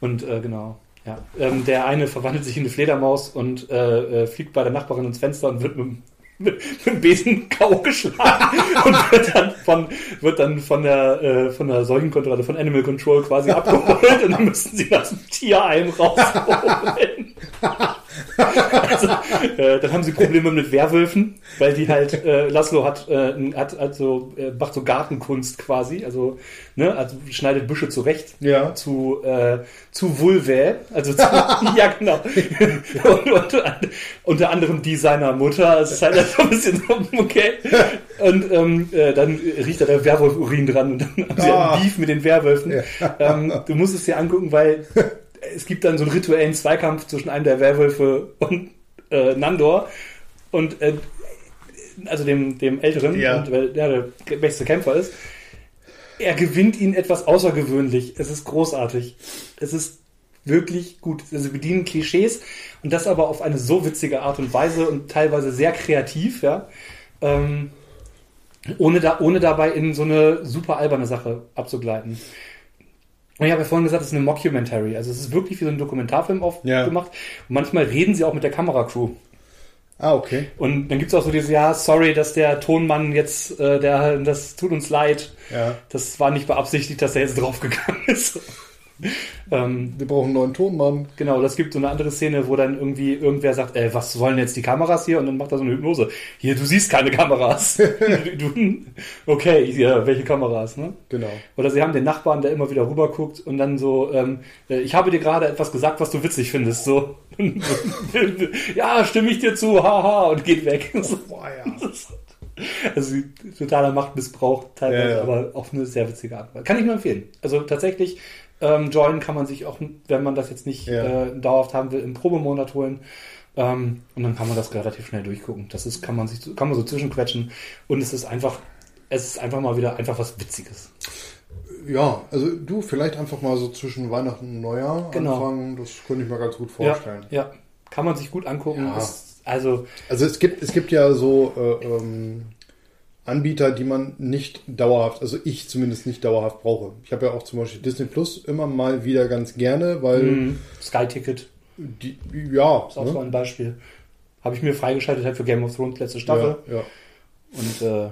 Und äh, genau. Ja. Ähm, der eine verwandelt sich in eine Fledermaus und äh, äh, fliegt bei der Nachbarin ins Fenster und wird mit, dem- *laughs* mit, mit dem Besen K.O. geschlagen *laughs* und wird dann von, wird dann von der, äh, von der Seuchenkontrolle, von Animal Control quasi abgeholt und dann müssen sie das Tierheim rausholen. Also, äh, dann haben sie Probleme mit Werwölfen, weil die halt, äh, Laszlo hat, äh, ein- hat also, äh, macht so Gartenkunst quasi, also, ne, also schneidet Büsche zurecht Ja. zu, äh, zu Vulvae, also zu, *laughs* ja genau. Und, unter, unter anderem die seiner Mutter, es ist halt so ein bisschen so, okay. Und ähm, äh, dann riecht da der Werwolf-Urin dran und dann haben sie Ah. einen Beef mit den Werwölfen. Ja. Ähm, du musst es dir angucken, weil *laughs* es gibt dann so einen rituellen Zweikampf zwischen einem der Werwölfe und äh, Nandor und äh, also dem, dem Älteren, Ja. und, weil der der beste Kämpfer ist. Er gewinnt ihn etwas außergewöhnlich. Es ist großartig. Es ist wirklich gut. Also sie bedienen Klischees und das aber auf eine so witzige Art und Weise und teilweise sehr kreativ, ja. Ähm, ohne, da, ohne dabei in so eine super alberne Sache abzugleiten. Und ich habe ja vorhin gesagt, es ist eine Mockumentary. Also es ist wirklich wie so ein Dokumentarfilm aufgemacht. Ja. Und manchmal reden sie auch mit der Kameracrew. Ah, okay. Und dann gibt's auch so dieses, ja, sorry, dass der Tonmann jetzt, äh, der, das tut uns leid. Ja. Das war nicht beabsichtigt, dass er jetzt draufgegangen *laughs* ist. Ähm, Wir brauchen einen neuen Tonmann. genau, das gibt so eine andere Szene, wo dann irgendwie irgendwer sagt, äh, was wollen jetzt die Kameras hier? Und dann macht er so eine Hypnose. Hier, du siehst keine Kameras. *laughs* okay, ja, welche Kameras, ne? Genau. Oder sie haben den Nachbarn, der immer wieder rüber guckt und dann so, ähm, äh, ich habe dir gerade etwas gesagt, was du witzig findest. So, *laughs* ja, stimme ich dir zu, haha, und geht weg. So. Boah, ja. *laughs* Also totaler Machtmissbrauch teilweise, Ja, ja. aber auf eine sehr witzige Art. Kann ich nur empfehlen. Also tatsächlich, ähm, Join kann man sich auch, wenn man das jetzt nicht Ja. äh, dauerhaft haben will, im Probemonat holen. Ähm, und dann kann man das relativ schnell durchgucken. Das ist, kann man sich, so- kann man so zwischenquetschen. Und es ist einfach, es ist einfach mal wieder einfach was Witziges. Ja, also du, vielleicht einfach mal so zwischen Weihnachten und Neujahr Genau. anfangen. Das könnte ich mir ganz gut vorstellen. Ja, ja, kann man sich gut angucken. Ja. Ist, also, Also es gibt, es gibt ja so äh, ähm, Anbieter, die man nicht dauerhaft, also ich zumindest nicht dauerhaft brauche. Ich habe ja auch zum Beispiel Disney Plus immer mal wieder ganz gerne, weil mh, Sky Ticket die, ja, ist auch ne? so ein Beispiel. Habe ich mir freigeschaltet halt für Game of Thrones letzte Staffel. ja, ja, Und äh,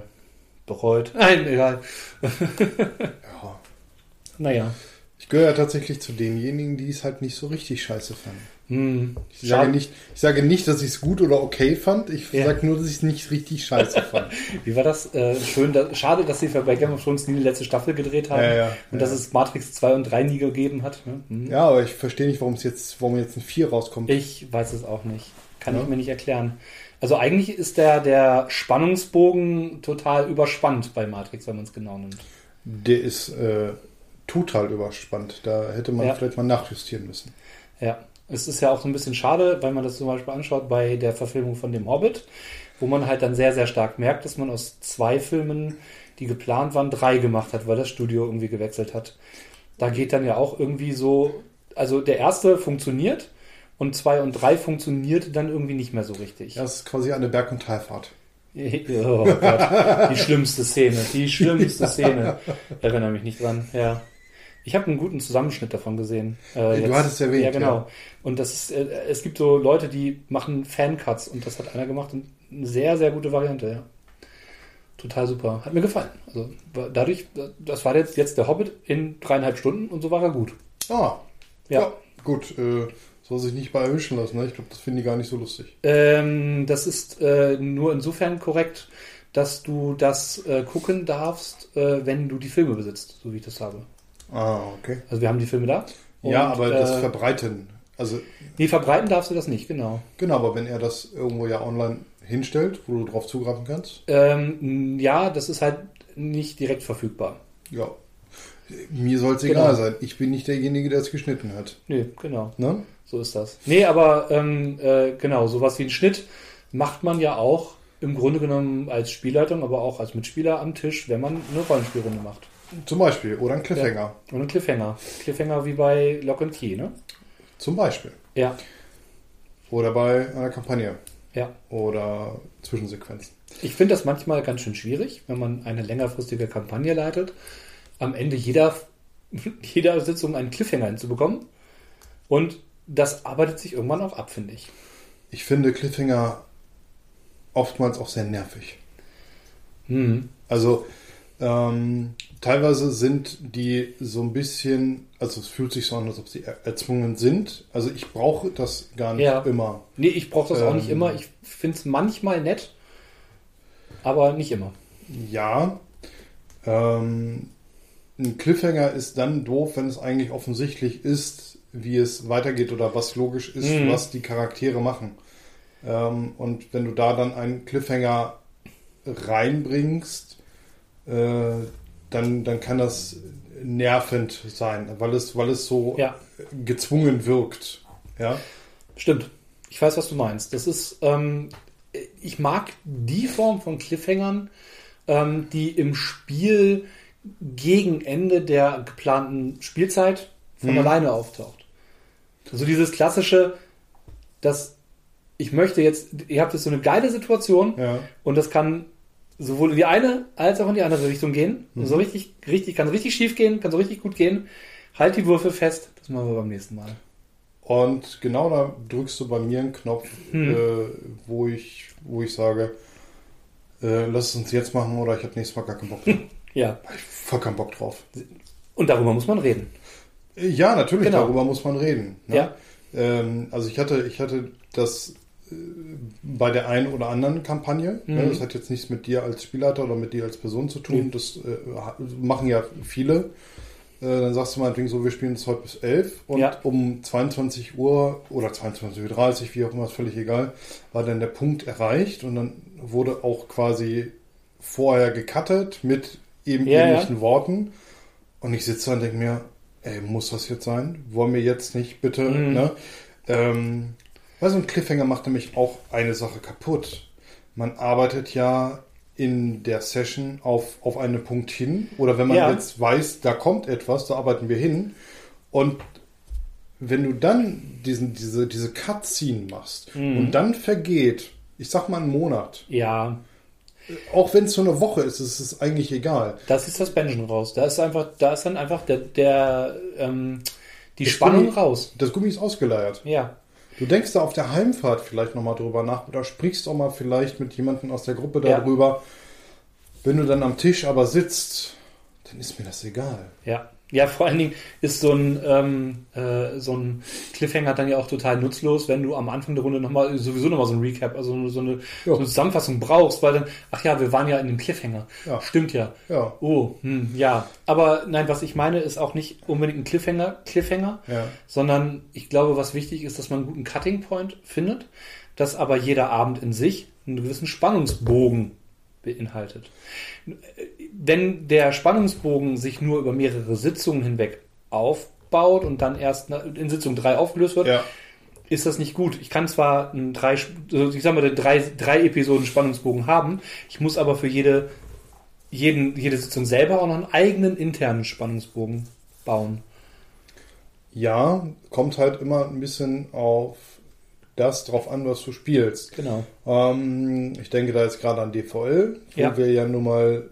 bereut. *laughs* Nein, egal. ja. Naja. Ich gehöre ja tatsächlich zu denjenigen, die es halt nicht so richtig scheiße fanden. Hm. Ich sage nicht, ich sage nicht, dass ich es gut oder okay fand. Ich Ja. sage nur, dass ich es nicht richtig scheiße *laughs* fand. Wie war das? Äh, schön, da, schade, dass sie bei Game of Thrones nie die letzte Staffel gedreht haben. Ja, ja, und dass es Matrix 2 und 3 nie gegeben hat. Ne? Hm. Ja, aber ich verstehe nicht, warum es jetzt, warum jetzt ein 4 rauskommt. Ich weiß es auch nicht. Kann ich mir nicht erklären. Also eigentlich ist der, der Spannungsbogen total überspannt bei Matrix, wenn man es genau nimmt. Der ist äh, total überspannt. Da hätte man vielleicht mal nachjustieren müssen. Ja, es ist ja auch so ein bisschen schade, weil man das zum Beispiel anschaut bei der Verfilmung von dem Hobbit, wo man halt dann sehr, sehr stark merkt, dass man aus zwei Filmen, die geplant waren, drei gemacht hat, weil das Studio irgendwie gewechselt hat. Da geht dann ja auch irgendwie so, also der erste funktioniert und zwei und drei funktioniert dann irgendwie nicht mehr so richtig. Das ist quasi eine Berg- und Talfahrt. *laughs* Oh Gott, die schlimmste Szene, die schlimmste Szene. Erinnere mich nicht dran, ja. Ich habe einen guten Zusammenschnitt davon gesehen. Äh, Du hattest erwähnt, Ja, genau. ja. Und das ist, äh, es gibt so Leute, die machen Fancuts und das hat einer gemacht und eine sehr, sehr gute Variante, ja. Total super. Hat mir gefallen. Also dadurch, das war jetzt, jetzt der Hobbit in dreieinhalb Stunden und so war er gut. Ah, Ja. ja. gut. Äh, soll sich nicht bei erwischen lassen. Ne? Ich glaube, das finden die gar nicht so lustig. Ähm, das ist äh, nur insofern korrekt, dass du das äh, gucken darfst, äh, wenn du die Filme besitzt, so wie ich das habe. Ah, okay. Also wir haben die Filme da. ja, Und, aber das äh, Verbreiten. Also, Nee, verbreiten darfst du das nicht, genau. genau, aber wenn er das irgendwo ja online hinstellt, wo du drauf zugreifen kannst, Ähm, ja, das ist halt nicht direkt verfügbar. ja. Mir soll es Genau. egal sein. Ich bin nicht derjenige, der es geschnitten hat. Nee, genau. Ne? So ist das. Nee, aber ähm, äh, genau, sowas wie ein Schnitt macht man ja auch im Grunde genommen als Spielleitung, aber auch als Mitspieler am Tisch, wenn man eine Rollenspielrunde macht. Zum Beispiel. Oder ein Cliffhanger. Und einen Cliffhanger. Cliffhanger wie bei Lock and Key, ne? Zum Beispiel. Ja, Oder bei einer Kampagne. ja. Oder Zwischensequenzen. Ich finde das manchmal ganz schön schwierig, wenn man eine längerfristige Kampagne leitet, am Ende jeder, *laughs* jeder Sitzung einen Cliffhanger hinzubekommen. Und das arbeitet sich irgendwann auch ab, finde ich. Ich finde Cliffhanger oftmals auch sehr nervig. Hm. Also ähm, teilweise sind die so ein bisschen, also es fühlt sich so an, als ob sie er erzwungen sind. Also ich brauche das gar nicht Ja. immer. Nee, ich brauche das auch nicht Ähm. immer. Ich finde es manchmal nett, aber nicht immer. Ja. Ähm, ein Cliffhanger ist dann doof, wenn es eigentlich offensichtlich ist, wie es weitergeht oder was logisch ist, Mhm. was die Charaktere machen. Ähm, und wenn du da dann einen Cliffhanger reinbringst, äh, dann, dann kann das nervend sein, weil es, weil es so Ja, gezwungen wirkt. Ja. stimmt. Ich weiß, was du meinst. Das ist, ähm, ich mag die Form von Cliffhangern, ähm, die im Spiel gegen Ende der geplanten Spielzeit von Mhm. alleine auftaucht. Also dieses klassische, dass ich möchte jetzt, ihr habt jetzt so eine geile Situation Ja. und das kann sowohl in die eine als auch in die andere Richtung gehen. Mhm. So richtig, richtig, kann richtig schief gehen, kann so richtig gut gehen. Halt die Würfel fest, das machen wir beim nächsten Mal. Und genau da drückst du bei mir einen Knopf, Hm. äh, wo, ich, wo ich sage, äh, lass es uns jetzt machen oder ich habe nächstes Mal gar keinen Bock drauf. *laughs* Ja. Hab ich voll keinen Bock drauf. Und darüber muss man reden. Äh, Ja, natürlich, Genau. darüber muss man reden. Ne? Ja. Ähm, also ich hatte, ich hatte das bei der einen oder anderen Kampagne. Ne? Mhm. Das hat jetzt nichts mit dir als Spielleiter oder mit dir als Person zu tun. Mhm. Das äh, machen ja viele. Äh, dann sagst du meinetwegen so, wir spielen es heute bis 11 und Ja. um 22 Uhr oder 22.30 Uhr, wie auch immer, ist völlig egal, war dann der Punkt erreicht und dann wurde auch quasi vorher gecuttet mit eben Ja, ähnlichen Worten. Und ich sitze da und denke mir, ey, muss das jetzt sein? Wollen wir jetzt nicht bitte, Mhm. ne? Ähm, weil so ein Cliffhanger macht nämlich auch eine Sache kaputt. Man arbeitet ja in der Session auf, auf einen Punkt hin. Oder wenn man Ja. jetzt weiß, da kommt etwas, da arbeiten wir hin. Und wenn du dann diesen, diese, diese Cutscene machst Mhm. und dann vergeht, ich sag mal einen Monat, Ja, auch wenn es so eine Woche ist, ist es eigentlich egal. da ist die Suspension raus. Da ist einfach, da ist dann einfach der, der ähm, die Das Spannung Gummi- raus. Das Gummi ist ausgeleiert. Ja. Du denkst da auf der Heimfahrt vielleicht nochmal drüber nach oder sprichst auch mal vielleicht mit jemandem aus der Gruppe Ja. darüber. Wenn du dann am Tisch aber sitzt, dann ist mir das egal. Ja. Ja, vor allen Dingen ist so ein, ähm, äh, so ein Cliffhanger dann ja auch total nutzlos, wenn du am Anfang der Runde nochmal, sowieso nochmal so ein Recap, also so eine, so eine Zusammenfassung brauchst, weil dann, ach ja, wir waren ja in dem Cliffhanger. Ja. Stimmt ja. Ja. Oh, hm, ja. Aber nein, was ich meine, ist auch nicht unbedingt ein Cliffhanger, Cliffhanger, Ja. sondern ich glaube, was wichtig ist, dass man einen guten Cutting Point findet, dass aber jeder Abend in sich einen gewissen Spannungsbogen beinhaltet. Wenn der Spannungsbogen sich nur über mehrere Sitzungen hinweg aufbaut und dann erst in Sitzung 3 aufgelöst wird, Ja. ist das nicht gut. Ich kann zwar einen drei, also ich sag mal, drei, drei Episoden Spannungsbogen haben, ich muss aber für jede, jeden, jede Sitzung selber auch noch einen eigenen internen Spannungsbogen bauen. ja, kommt halt immer ein bisschen auf das drauf an, was du spielst. Genau. Ähm, ich denke da jetzt gerade an DVL, wo Ja. wir ja nun mal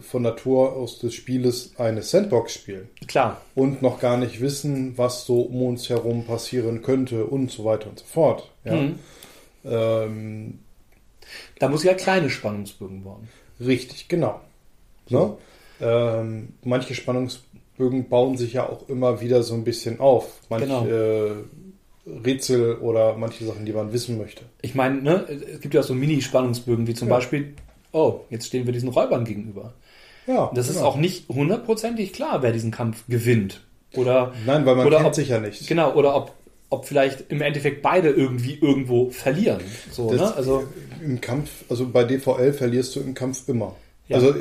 von Natur aus des Spieles eine Sandbox spielen Klar. und noch gar nicht wissen, was so um uns herum passieren könnte und so weiter und so fort. Ja. Mhm. Ähm, Da muss ja kleine Spannungsbögen bauen. richtig, genau. So. Ne? Ähm, manche Spannungsbögen bauen sich ja auch immer wieder so ein bisschen auf. Manche Genau. äh, Rätsel oder manche Sachen, die man wissen möchte. Ich meine, ne, es gibt ja auch so Mini-Spannungsbögen, wie zum Ja. Beispiel, oh, jetzt stehen wir diesen Räubern gegenüber. Ja, Das ist genau. auch nicht hundertprozentig klar, wer diesen Kampf gewinnt. Oder Nein, weil man oder kennt ob- sich ja nicht. Genau, oder ob, ob vielleicht im Endeffekt beide irgendwie irgendwo verlieren. So, Das, ne? Also, Im Kampf, also bei DVL verlierst du im Kampf immer. Ja. Also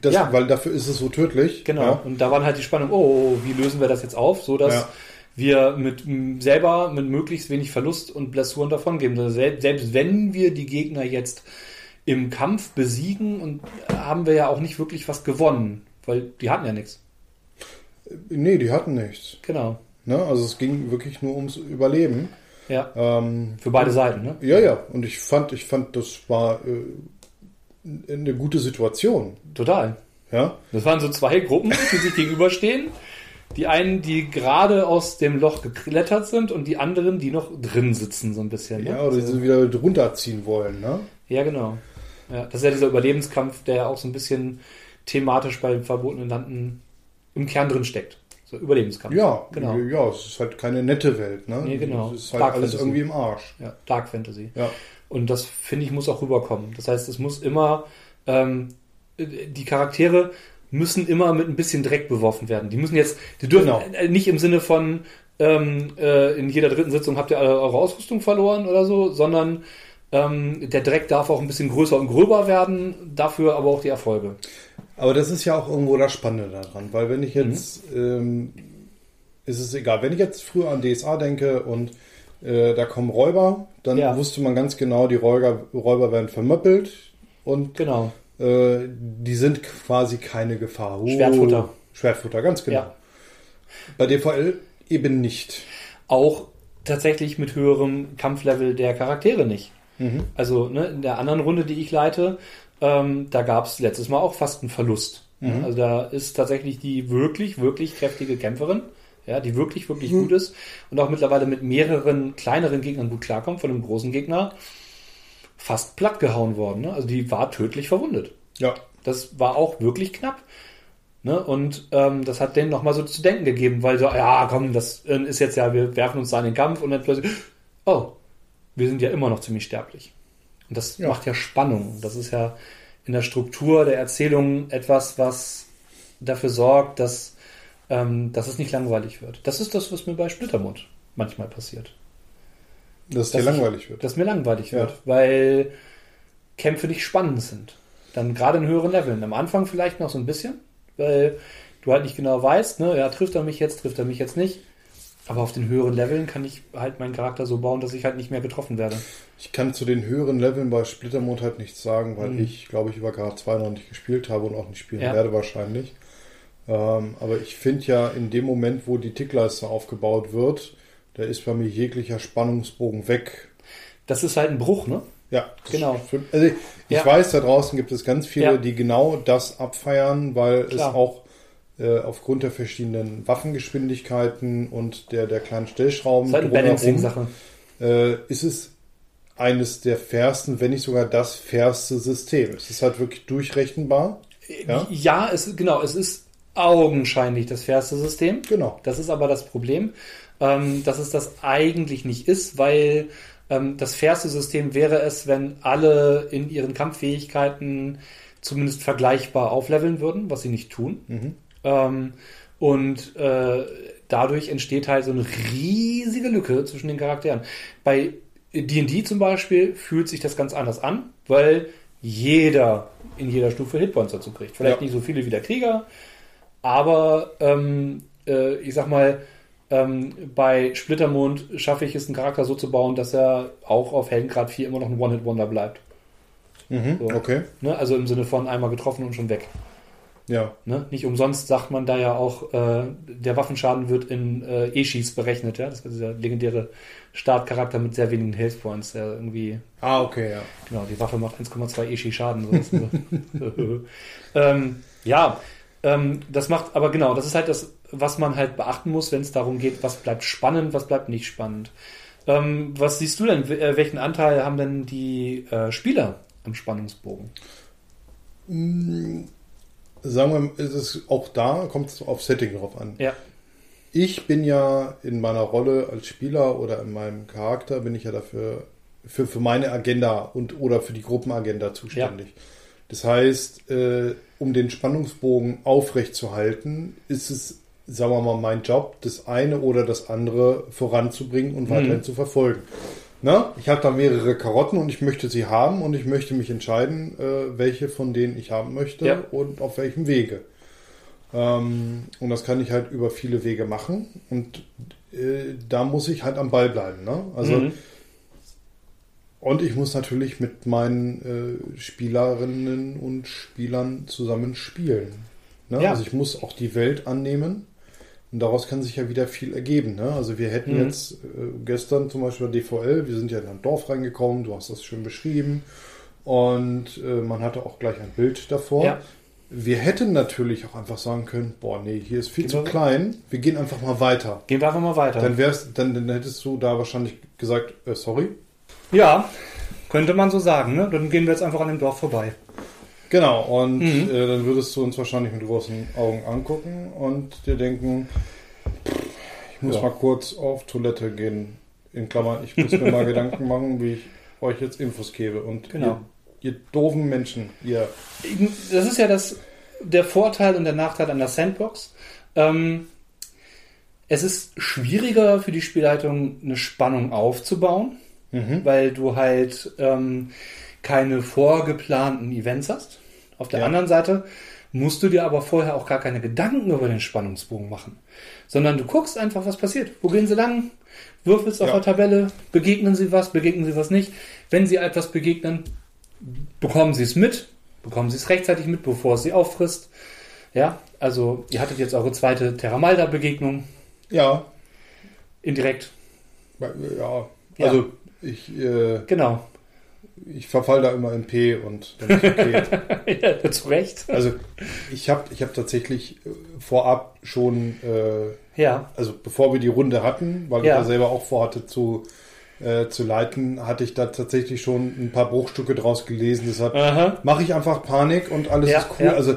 das, Ja. weil dafür ist es so tödlich. genau. Ja. Und da waren halt die Spannung, oh, wie lösen wir das jetzt auf, so dass wir mit selber mit möglichst wenig Verlust und Blessuren davongeben. Also sel- selbst wenn wir die Gegner jetzt im Kampf besiegen und haben wir ja auch nicht wirklich was gewonnen, weil die hatten ja nichts. Nee, die hatten nichts. Genau. Ne? Also es ging wirklich nur ums Überleben. Ja. Ähm, Für beide Seiten, ne? ja, ja. Und ich fand, ich fand, das war äh, eine gute Situation. Total. Ja. Das waren so zwei Gruppen, die sich *laughs* gegenüberstehen. Die einen, die gerade aus dem Loch geklettert sind und die anderen, die noch drin sitzen, so ein bisschen. Ne? Ja, oder so. sie wieder runterziehen wollen. Ne? ja genau. Ja, das ist ja dieser Überlebenskampf, der ja auch so ein bisschen thematisch bei verbotenen Landen im Kern drin steckt. So Überlebenskampf. Ja, Genau. ja, es ist halt keine nette Welt. Ne? Nee, genau. Es ist halt Dark alles Fantasy. irgendwie im Arsch. Ja, Dark Fantasy. Ja. Und das, finde ich, muss auch rüberkommen. Das heißt, es muss immer, ähm, die Charaktere müssen immer mit ein bisschen Dreck beworfen werden. Die müssen jetzt, die dürfen Genau. äh, nicht im Sinne von, ähm, äh, in jeder dritten Sitzung habt ihr alle eure Ausrüstung verloren oder so, sondern ähm, der Dreck darf auch ein bisschen größer und gröber werden, dafür aber auch die Erfolge. Aber das ist ja auch irgendwo das Spannende daran, weil wenn ich Mhm. jetzt, ähm, ist es egal, wenn ich jetzt früher an DSA denke und äh, da kommen Räuber, dann Ja. wusste man ganz genau, die Räuber, Räuber werden vermöppelt und Genau. äh, die sind quasi keine Gefahr. Oh, Schwertfutter. Schwertfutter, ganz genau. Ja. Bei DVL eben nicht. Auch tatsächlich mit höherem Kampflevel der Charaktere nicht. Mhm. Also ne, in der anderen Runde, die ich leite, ähm, da gab es letztes Mal auch fast einen Verlust. Mhm. Also da ist tatsächlich die wirklich, wirklich kräftige Kämpferin, ja, die wirklich, wirklich mhm. gut ist und auch mittlerweile mit mehreren kleineren Gegnern gut klarkommt, von einem großen Gegner fast platt gehauen worden. Ne? Also die war tödlich verwundet. Ja. Das war auch wirklich knapp. Ne? Und ähm, das hat denen nochmal so zu denken gegeben, weil so, ja, komm, das äh, ist jetzt ja, wir werfen uns da in den Kampf und dann plötzlich, oh, wir sind ja immer noch ziemlich sterblich. Und das ja. macht ja Spannung. Das ist ja in der Struktur der Erzählung etwas, was dafür sorgt, dass, ähm, dass es nicht langweilig wird. Das ist das, was mir bei Splittermund manchmal passiert. Dass es dir langweilig ich, wird. Dass mir langweilig ja. wird, weil Kämpfe nicht spannend sind. Dann gerade in höheren Leveln. Am Anfang vielleicht noch so ein bisschen, weil du halt nicht genau weißt, ne, ja, trifft er mich jetzt, trifft er mich jetzt nicht. Aber auf den höheren Leveln kann ich halt meinen Charakter so bauen, dass ich halt nicht mehr getroffen werde. Ich kann zu den höheren Leveln bei Splittermond halt nichts sagen, weil mhm. ich, glaube ich, über KH2 noch nicht gespielt habe und auch nicht spielen ja. werde wahrscheinlich. Ähm, aber ich finde ja, in dem Moment, wo die Tickleiste aufgebaut wird, da ist bei mir jeglicher Spannungsbogen weg. Das ist halt ein Bruch, ne? Ja, genau. Also ich ja. weiß, da draußen gibt es ganz viele, ja. die genau das abfeiern, weil Klar. es auch äh, aufgrund der verschiedenen Waffengeschwindigkeiten und der, der kleinen Stellschrauben das ist, Balancing-Sache. Äh, ist es eines der fairsten, wenn nicht sogar das fairste System. Es ist halt wirklich durchrechenbar. Ja, ja es, genau, es ist augenscheinlich das fairste System. Genau. Das ist aber das Problem, ähm, dass es das eigentlich nicht ist, weil ähm, das fairste System wäre es, wenn alle in ihren Kampffähigkeiten zumindest vergleichbar aufleveln würden, was sie nicht tun. Mhm. Ähm, und äh, dadurch entsteht halt so eine riesige Lücke zwischen den Charakteren. Bei D&D zum Beispiel fühlt sich das ganz anders an, weil jeder in jeder Stufe Hitpoints dazu kriegt. Vielleicht ja. nicht so viele wie der Krieger, aber ähm, äh, ich sag mal, ähm, bei Splittermond schaffe ich es, einen Charakter so zu bauen, dass er auch auf Heldengrad 4 immer noch ein One-Hit-Wonder bleibt. Mhm, so. Okay. Ne? Also im Sinne von einmal getroffen und schon weg. Ja. Ne? Nicht umsonst sagt man da ja auch, äh, der Waffenschaden wird in äh, Eshis berechnet, ja. Das ist dieser legendäre Startcharakter mit sehr wenigen Health Points, der irgendwie. Ah, okay, ja. Genau, die Waffe macht 1,2 Eshi Schaden. *laughs* ähm, ja, ähm, das macht, aber genau, das ist halt das, was man halt beachten muss, wenn es darum geht, was bleibt spannend, was bleibt nicht spannend. Ähm, was siehst du denn? Äh, welchen Anteil haben denn die äh, Spieler am Spannungsbogen? Mm sagen wir, ist es auch da, kommt es auf Setting drauf an. Ja. Ich bin ja in meiner Rolle als Spieler oder in meinem Charakter bin ich ja dafür für, für meine Agenda und oder für die Gruppenagenda zuständig. Ja. Das heißt, äh, um den Spannungsbogen aufrechtzuerhalten, ist es, sagen wir mal, mein Job, das eine oder das andere voranzubringen und weiterhin mhm. zu verfolgen. Na, ich habe da mehrere Karotten und ich möchte sie haben und ich möchte mich entscheiden, äh, welche von denen ich haben möchte ja. und auf welchem Wege. Ähm, und das kann ich halt über viele Wege machen und äh, da muss ich halt am Ball bleiben. Ne? Also mhm. und ich muss natürlich mit meinen äh, Spielerinnen und Spielern zusammen spielen. Ne? Ja. Also ich muss auch die Welt annehmen. Und daraus kann sich ja wieder viel ergeben. Ne? Also wir hätten mhm. jetzt äh, gestern zum Beispiel DVL, wir sind ja in ein Dorf reingekommen, du hast das schön beschrieben. Und äh, man hatte auch gleich ein Bild davor. Ja. Wir hätten natürlich auch einfach sagen können, boah, nee, hier ist viel gehen zu klein, wir gehen einfach mal weiter. Gehen wir einfach mal weiter. Dann, wär's, dann, dann hättest du da wahrscheinlich gesagt, äh, sorry. Ja, könnte man so sagen. Ne? Dann gehen wir jetzt einfach an dem Dorf vorbei. Genau, und mhm. äh, dann würdest du uns wahrscheinlich mit großen Augen angucken und dir denken, ich muss ja. mal kurz auf Toilette gehen. In Klammern, ich muss mir mal *laughs* Gedanken machen, wie ich euch jetzt Infos gebe. Und genau. ihr, ihr doofen Menschen, ihr. Das ist ja das, der Vorteil und der Nachteil an der Sandbox. Ähm, es ist schwieriger für die Spielleitung, eine Spannung aufzubauen, mhm. weil du halt ähm, keine vorgeplanten Events hast. Auf der ja. anderen Seite musst du dir aber vorher auch gar keine Gedanken über den Spannungsbogen machen, sondern du guckst einfach, was passiert. Wo gehen sie lang? Würfelst auf ja. der Tabelle? Begegnen sie was? Begegnen sie was nicht? Wenn sie etwas begegnen, bekommen sie es mit, bekommen sie es rechtzeitig mit, bevor es sie auffrisst. Ja, also ihr hattet jetzt eure zweite Terramalda-Begegnung. Ja. Indirekt. Ja, also ja. ich. Äh, genau ich verfall da immer in P und dann ist okay. *laughs* ja, zu Recht. Also ich habe ich hab tatsächlich äh, vorab schon äh, Ja. Also bevor wir die Runde hatten, weil Ja. ich da selber auch vorhatte zu, äh, zu leiten, hatte ich da tatsächlich schon ein paar Bruchstücke draus gelesen. Deshalb mache ich einfach Panik und alles Ja, ist cool. Also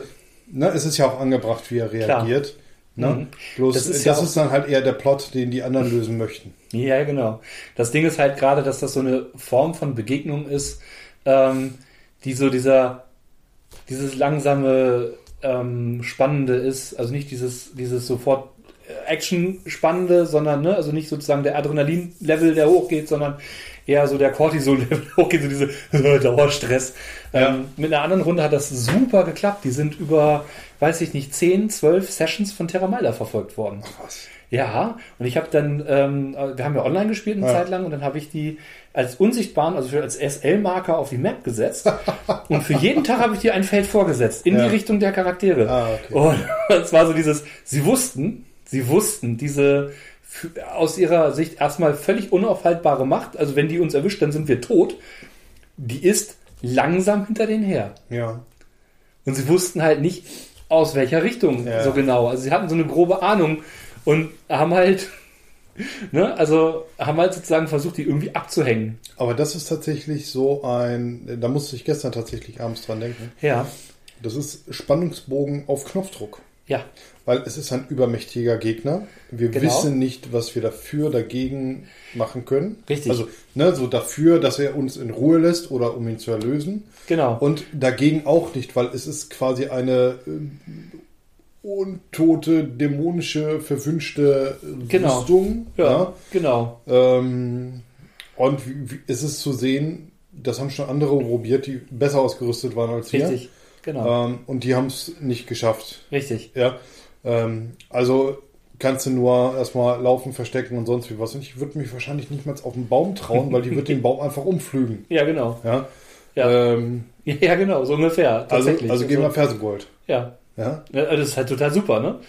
ne, es ist ja auch angebracht, wie er reagiert. Ne? Mhm. Bloß Das das, ist ja das auch- ist dann halt eher der Plot, den die anderen lösen möchten. Ja, genau. Das Ding ist halt gerade, dass das so eine Form von Begegnung ist, ähm, die so dieser, dieses langsame, ähm, Spannende ist. Also nicht dieses, dieses sofort äh, Action-Spannende, sondern, ne, also nicht sozusagen der Adrenalin-Level, der hochgeht, sondern eher so der Cortisol-Level, der *laughs* hochgeht, so diese *laughs* Dauerstress. Ja. Ähm, mit einer anderen Runde hat das super geklappt. Die sind über, weiß ich nicht, 10, 12 Sessions von Terra Malda verfolgt worden. Was? Ja, und ich habe dann, ähm, wir haben ja online gespielt eine Ja. Zeit lang und dann habe ich die als unsichtbaren, also für- als SL-Marker auf die Map gesetzt. *laughs* und für jeden Tag habe ich dir ein Feld vorgesetzt, in Ja. die Richtung der Charaktere. Ah, okay. Und es war so dieses, sie wussten, sie wussten, diese aus ihrer Sicht erstmal völlig unaufhaltbare Macht, also wenn die uns erwischt, dann sind wir tot, die ist langsam hinter denen her. Ja. Und sie wussten halt nicht, aus welcher Richtung Ja. so genau. Also sie hatten so eine grobe Ahnung und haben halt, *laughs* ne, also haben halt sozusagen versucht, die irgendwie abzuhängen. Aber das ist tatsächlich so ein, da musste ich gestern tatsächlich abends dran denken. Ja, Das ist Spannungsbogen auf Knopfdruck. Ja, Weil es ist ein übermächtiger Gegner. Wir Genau. wissen nicht, was wir dafür dagegen machen können. Richtig. Also, ne, so dafür, dass er uns in Ruhe lässt oder um ihn zu erlösen. genau. Und dagegen auch nicht, weil es ist quasi eine äh, untote, dämonische, verwünschte Genau. Rüstung. ja, genau. Ähm, und wie, wie, es ist zu sehen, das haben schon andere probiert, die besser ausgerüstet waren als wir. Richtig, genau. Ähm, und die haben es nicht geschafft. Richtig. Ja, ähm, also kannst du nur erstmal laufen, verstecken und sonst wie was. Und ich würde mich wahrscheinlich nicht mal auf den Baum trauen, weil die wird den Baum einfach umflügen. *laughs* Ja, genau. Ja, Ja, Ähm, *laughs* ja genau, so ungefähr. also, Tatsächlich. also gehen wir Fersengold. Ja, Ja, Ja, das ist halt total super, ne?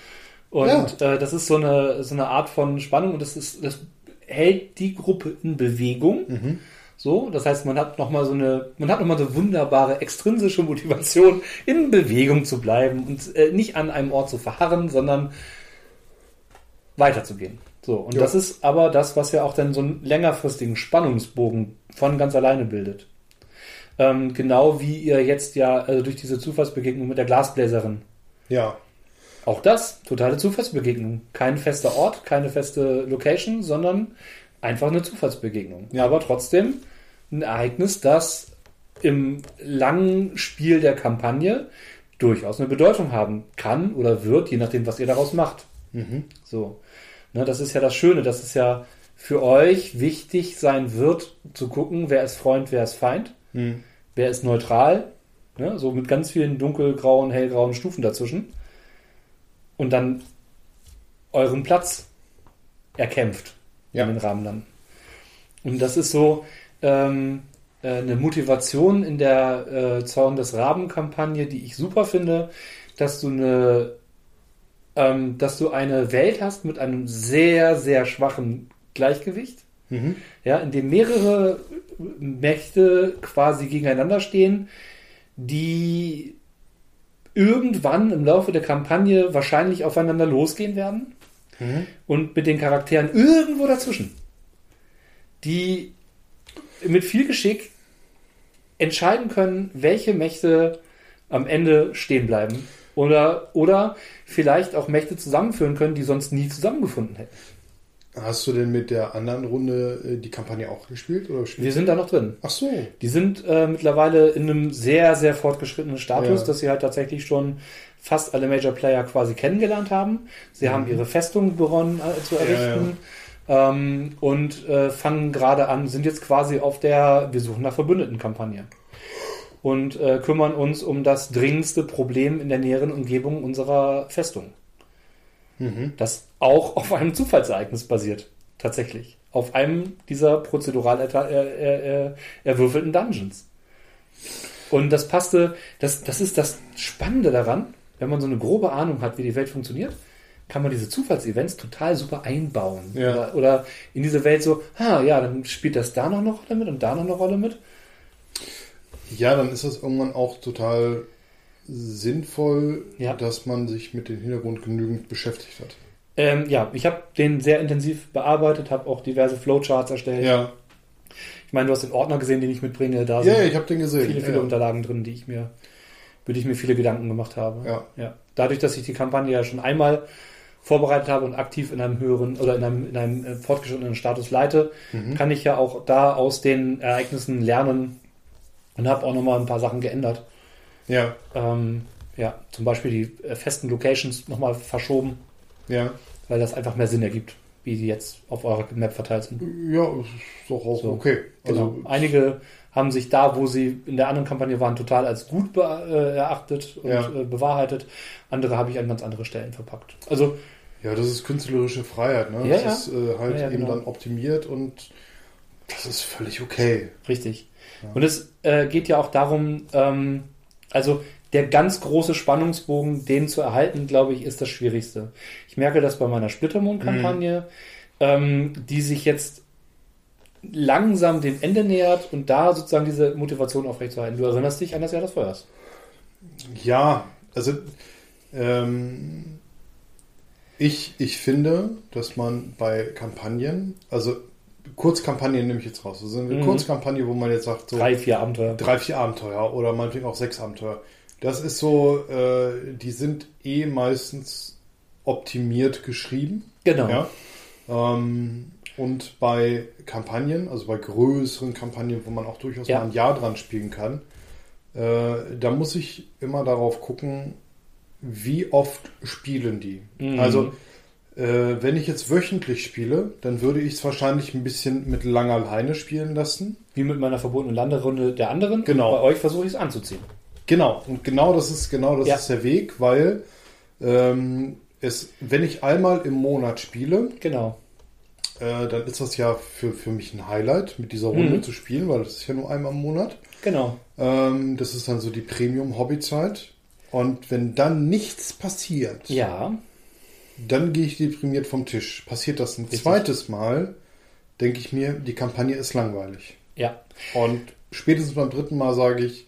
Und Ja. äh, das ist so eine, so eine Art von Spannung und das ist, das hält die Gruppe in Bewegung. Mhm. So, das heißt, man hat nochmal so eine, man hat nochmal so wunderbare extrinsische Motivation, in Bewegung zu bleiben und äh, nicht an einem Ort zu verharren, sondern weiterzugehen. So, und Ja. das ist aber das, was ja auch dann so einen längerfristigen Spannungsbogen von ganz alleine bildet. Ähm, genau wie ihr jetzt ja also durch diese Zufallsbegegnung mit der Glasbläserin ja, auch das, totale Zufallsbegegnung. Kein fester Ort, keine feste Location, sondern einfach eine Zufallsbegegnung. Ja. Aber trotzdem ein Ereignis, das im langen Spiel der Kampagne durchaus eine Bedeutung haben kann oder wird, je nachdem, was ihr daraus macht. Mhm. So. Ne, das ist ja das Schöne, dass es ja für euch wichtig sein wird, zu gucken, wer ist Freund, wer ist Feind, Hm. wer ist neutral, ne, so mit ganz vielen dunkelgrauen, hellgrauen Stufen dazwischen. Und dann euren Platz erkämpft Ja. in den Rahmenlanden. Und das ist so ähm, äh, eine Motivation in der äh, Zorn des Raben-Kampagne, die ich super finde, dass du eine ähm, dass du eine Welt hast mit einem sehr, sehr schwachen Gleichgewicht, Mhm. ja, in dem mehrere Mächte quasi gegeneinander stehen, die irgendwann im Laufe der Kampagne wahrscheinlich aufeinander losgehen werden Mhm. und mit den Charakteren irgendwo dazwischen, die mit viel Geschick entscheiden können, welche Mächte am Ende stehen bleiben oder, oder vielleicht auch Mächte zusammenführen können, die sonst nie zusammengefunden hätten. Hast du denn mit der anderen Runde äh, die Kampagne auch gespielt? Oder Wir sind da noch drin. Ach so. Die sind äh, mittlerweile in einem sehr, sehr fortgeschrittenen Status, Ja. dass sie halt tatsächlich schon fast alle Major Player quasi kennengelernt haben. Sie haben ihre Festung begonnen äh, zu errichten Ähm, und äh, fangen gerade an, sind jetzt quasi auf der Wir suchen nach Verbündeten-Kampagne. Und äh, kümmern uns um das dringendste Problem in der näheren Umgebung unserer Festung. Mhm. Das auch auf einem Zufallsereignis basiert. Tatsächlich. Auf einem dieser prozedural er, er, er, erwürfelten Dungeons. Und das passte, das, das ist das Spannende daran, wenn man so eine grobe Ahnung hat, wie die Welt funktioniert, kann man diese Zufallsevents total super einbauen. Ja. Oder, oder in diese Welt so, ah ja, dann spielt das da noch eine Rolle mit und da noch eine Rolle mit. Ja, dann ist das irgendwann auch total sinnvoll, Ja. dass man sich mit dem Hintergrund genügend beschäftigt hat. Ähm, ja, ich habe den sehr intensiv bearbeitet, habe auch diverse Flowcharts erstellt. Ja. Ich meine, du hast den Ordner gesehen, den ich mitbringe. Da Ja, sind ich habe den gesehen. viele, viele ja. Unterlagen drin, die ich mir, über die ich mir viele Gedanken gemacht habe. Ja. Ja. Dadurch, dass ich die Kampagne ja schon einmal vorbereitet habe und aktiv in einem höheren oder in einem, in einem äh, fortgeschrittenen Status leite, Mhm. kann ich ja auch da aus den Ereignissen lernen und habe auch nochmal ein paar Sachen geändert. Ja, Ähm, ja, zum Beispiel die äh, festen Locations nochmal verschoben, ja. weil das einfach mehr Sinn ergibt, wie die jetzt auf eurer Map verteilt sind. Ja, ist doch auch So. okay. Genau. Also, Einige haben sich da, wo sie in der anderen Kampagne waren, total als gut äh, erachtet und Ja. äh, bewahrheitet. Andere habe ich an ganz andere Stellen verpackt. Also ja, das ist künstlerische Freiheit, ne? Ja, das ja. ist äh, halt eben genau. dann optimiert und das ist völlig okay. richtig. Und es äh, geht ja auch darum, ähm, also der ganz große Spannungsbogen, den zu erhalten, glaube ich, ist das Schwierigste. Ich merke das bei meiner Splittermond-Kampagne, ähm, die sich jetzt langsam dem Ende nähert und da sozusagen diese Motivation aufrechtzuerhalten. Du erinnerst dich an das Jahr des Feuers. Ja, also ähm, ich, ich finde, dass man bei Kampagnen, also Kurzkampagnen nehme ich jetzt raus. Also eine Mhm. Kurzkampagne, wo man jetzt sagt, so Drei, vier Abenteuer. drei, vier Abenteuer oder meinetwegen auch sechs Abenteuer. Das ist so, äh, die sind eh meistens optimiert geschrieben. Genau. Ja. Ähm, und bei Kampagnen, also bei größeren Kampagnen, wo man auch durchaus Ja. mal ein Jahr dran spielen kann, äh, da muss ich immer darauf gucken, wie oft spielen die. Mhm. Also, äh, wenn ich jetzt wöchentlich spiele, dann würde ich es wahrscheinlich ein bisschen mit langer Leine spielen lassen. Wie mit meiner verbotenen Landerunde der anderen. Genau. Und bei euch versuche ich es anzuziehen. Genau, und genau das ist genau das Ja. ist der Weg, weil ähm, es, wenn ich einmal im Monat spiele, Genau. Äh, dann ist das ja für, für mich ein Highlight, mit dieser Runde Mhm. zu spielen, weil das ist ja nur einmal im Monat. Genau. Ähm, das ist dann so die Premium-Hobbyzeit. Und wenn dann nichts passiert, Ja. dann gehe ich deprimiert vom Tisch. Passiert das ein Richtig. zweites Mal, denke ich mir, die Kampagne ist langweilig. Ja. Und spätestens beim dritten Mal sage ich,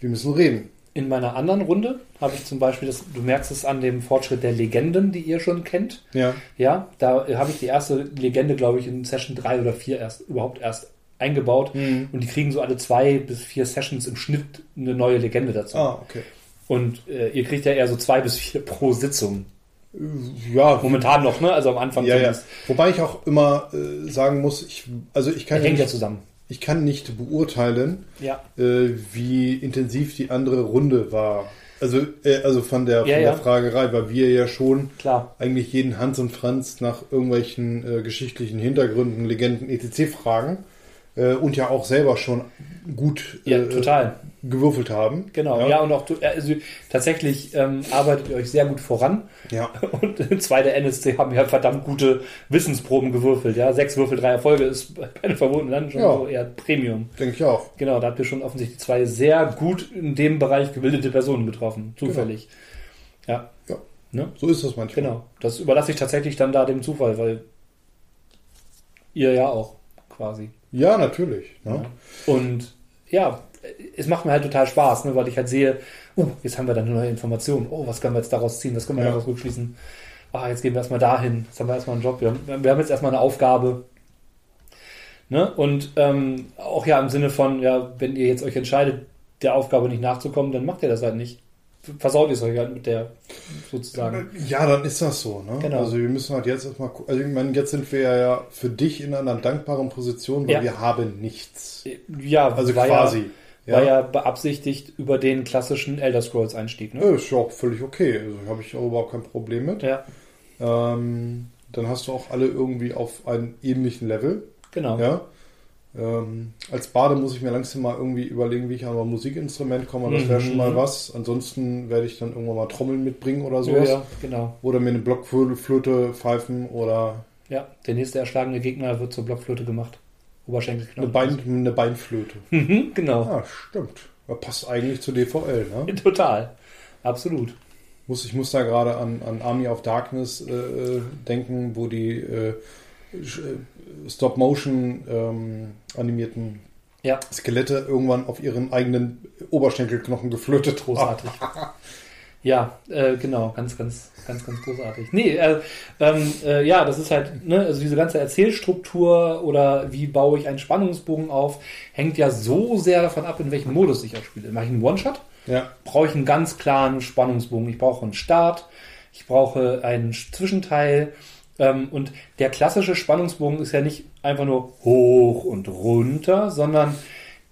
wir müssen reden. In meiner anderen Runde habe ich zum Beispiel, das, du merkst es an dem Fortschritt der Legenden, die ihr schon kennt. Ja. Ja, da habe ich die erste Legende, glaube ich, in Session 3 oder 4 erst überhaupt erst eingebaut. Mhm. Und die kriegen so alle zwei bis vier Sessions im Schnitt eine neue Legende dazu. Ah, okay. Und äh, ihr kriegt ja eher so zwei bis vier pro Sitzung. Ja, Momentan noch, ne? Also am Anfang Ja, ja. Wobei ich auch immer äh, sagen muss, ich, also ich kann, ja hängt ja zusammen. Ich kann nicht beurteilen, Ja. äh, wie intensiv die andere Runde war. Also, äh, also von der, von Ja, der ja. Fragerei, weil wir ja schon Klar. eigentlich jeden Hans und Franz nach irgendwelchen äh, geschichtlichen Hintergründen, Legenden, etc. fragen äh, und ja auch selber schon gut Ja, äh, total. gewürfelt haben. Genau, ja, Ja. und auch du, also tatsächlich ähm, arbeitet ihr euch sehr gut voran. ja. *laughs* Und zwei der NSC haben ja verdammt gute Wissensproben gewürfelt. Ja, sechs Würfel, drei Erfolge ist *laughs* bei den verbotenen Landen schon Ja. so eher Premium. denke ich auch. Genau, da habt ihr schon offensichtlich zwei sehr gut in dem Bereich gebildete Personen getroffen. Zufällig. Ja, Ja. Ne? So ist das manchmal. genau. Das überlasse ich tatsächlich dann da dem Zufall, weil ihr ja auch quasi. Ja, natürlich. Ne? Ja. Und ja, es macht mir halt total Spaß, ne, weil ich halt sehe, oh, jetzt haben wir dann eine neue Information. Oh, was können wir jetzt daraus ziehen? Was können wir Ja. daraus rückschließen? Ah, jetzt gehen wir erstmal dahin. Jetzt haben wir erstmal einen Job. Wir haben, wir haben jetzt erstmal eine Aufgabe. Ne? Und ähm, auch ja im Sinne von, ja, wenn ihr jetzt euch entscheidet, der Aufgabe nicht nachzukommen, dann macht ihr das halt nicht. Versaut ihr es euch halt mit der sozusagen. Ja, dann ist das so. Ne? Genau. Also wir müssen halt jetzt erstmal gucken. Also ich meine, jetzt sind wir ja für dich in einer dankbaren Position, weil Ja. wir haben nichts. Ja, Also quasi. Ja, war ja beabsichtigt über den klassischen Elder Scrolls Einstieg. Ne? Ja, ist ja auch völlig okay. Also habe ich auch überhaupt kein Problem mit. Ja, Ähm, dann hast du auch alle irgendwie auf einem ähnlichen Level. genau. Ja. Ähm, als Bade muss ich mir langsam mal irgendwie überlegen, wie ich an ein Musikinstrument komme. Das wäre Mhm. schon mal was. Ansonsten werde ich dann irgendwann mal Trommeln mitbringen oder Ja, sowas. ja, genau. Oder mir eine Blockflöte pfeifen oder Ja, der nächste erschlagene Gegner wird zur Blockflöte gemacht. eine, Oberschenkelknochen. Bein, eine Beinflöte. *laughs* Mhm, genau. Ah, stimmt. Das passt eigentlich zu DVL, ne? *laughs* Total. Absolut. Muss, ich muss da gerade an, an Army of Darkness äh, denken, wo die äh, Stop-Motion ähm, animierten Ja. Skelette irgendwann auf ihren eigenen Oberschenkelknochen geflötet Großartig. *laughs* Ja, äh, genau, ganz, ganz, ganz, ganz großartig. Nee, äh, ähm, äh, ja, das ist halt, ne, also diese ganze Erzählstruktur oder wie baue ich einen Spannungsbogen auf, hängt ja so sehr davon ab, in welchem Modus ich auch spiele. Mache ich einen One-Shot? Ja. Brauche ich einen ganz klaren Spannungsbogen. Ich brauche einen Start, ich brauche einen Zwischenteil. Ähm, und der klassische Spannungsbogen ist ja nicht einfach nur hoch und runter, sondern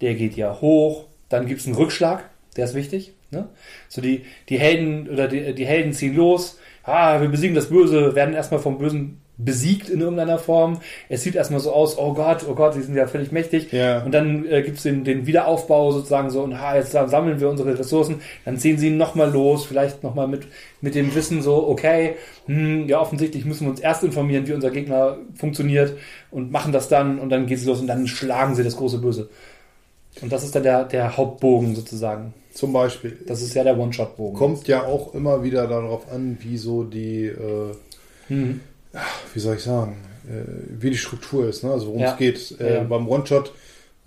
der geht ja hoch, dann gibt es einen Rückschlag, der ist wichtig. Ne? So die, die Helden oder die, die Helden ziehen los, ah, wir besiegen das Böse, werden erstmal vom Bösen besiegt in irgendeiner Form. Es sieht erstmal so aus, oh Gott, oh Gott, sie sind ja völlig mächtig. Ja. Und dann äh, gibt es den, den Wiederaufbau sozusagen so, und ha, jetzt sammeln wir unsere Ressourcen, dann ziehen sie nochmal los, vielleicht nochmal mit, mit dem Wissen so, okay, hm, ja, offensichtlich müssen wir uns erst informieren, wie unser Gegner funktioniert und machen das dann und dann geht es los und dann schlagen sie das große Böse. Und das ist dann der, der Hauptbogen sozusagen. Zum Beispiel. Das ist ja der One-Shot-Bogen. Kommt ja auch immer wieder darauf an, wie so die, äh, Mhm. Wie soll ich sagen, äh, wie die Struktur ist, ne? also worum Ja. es geht. Äh, Ja. Beim One-Shot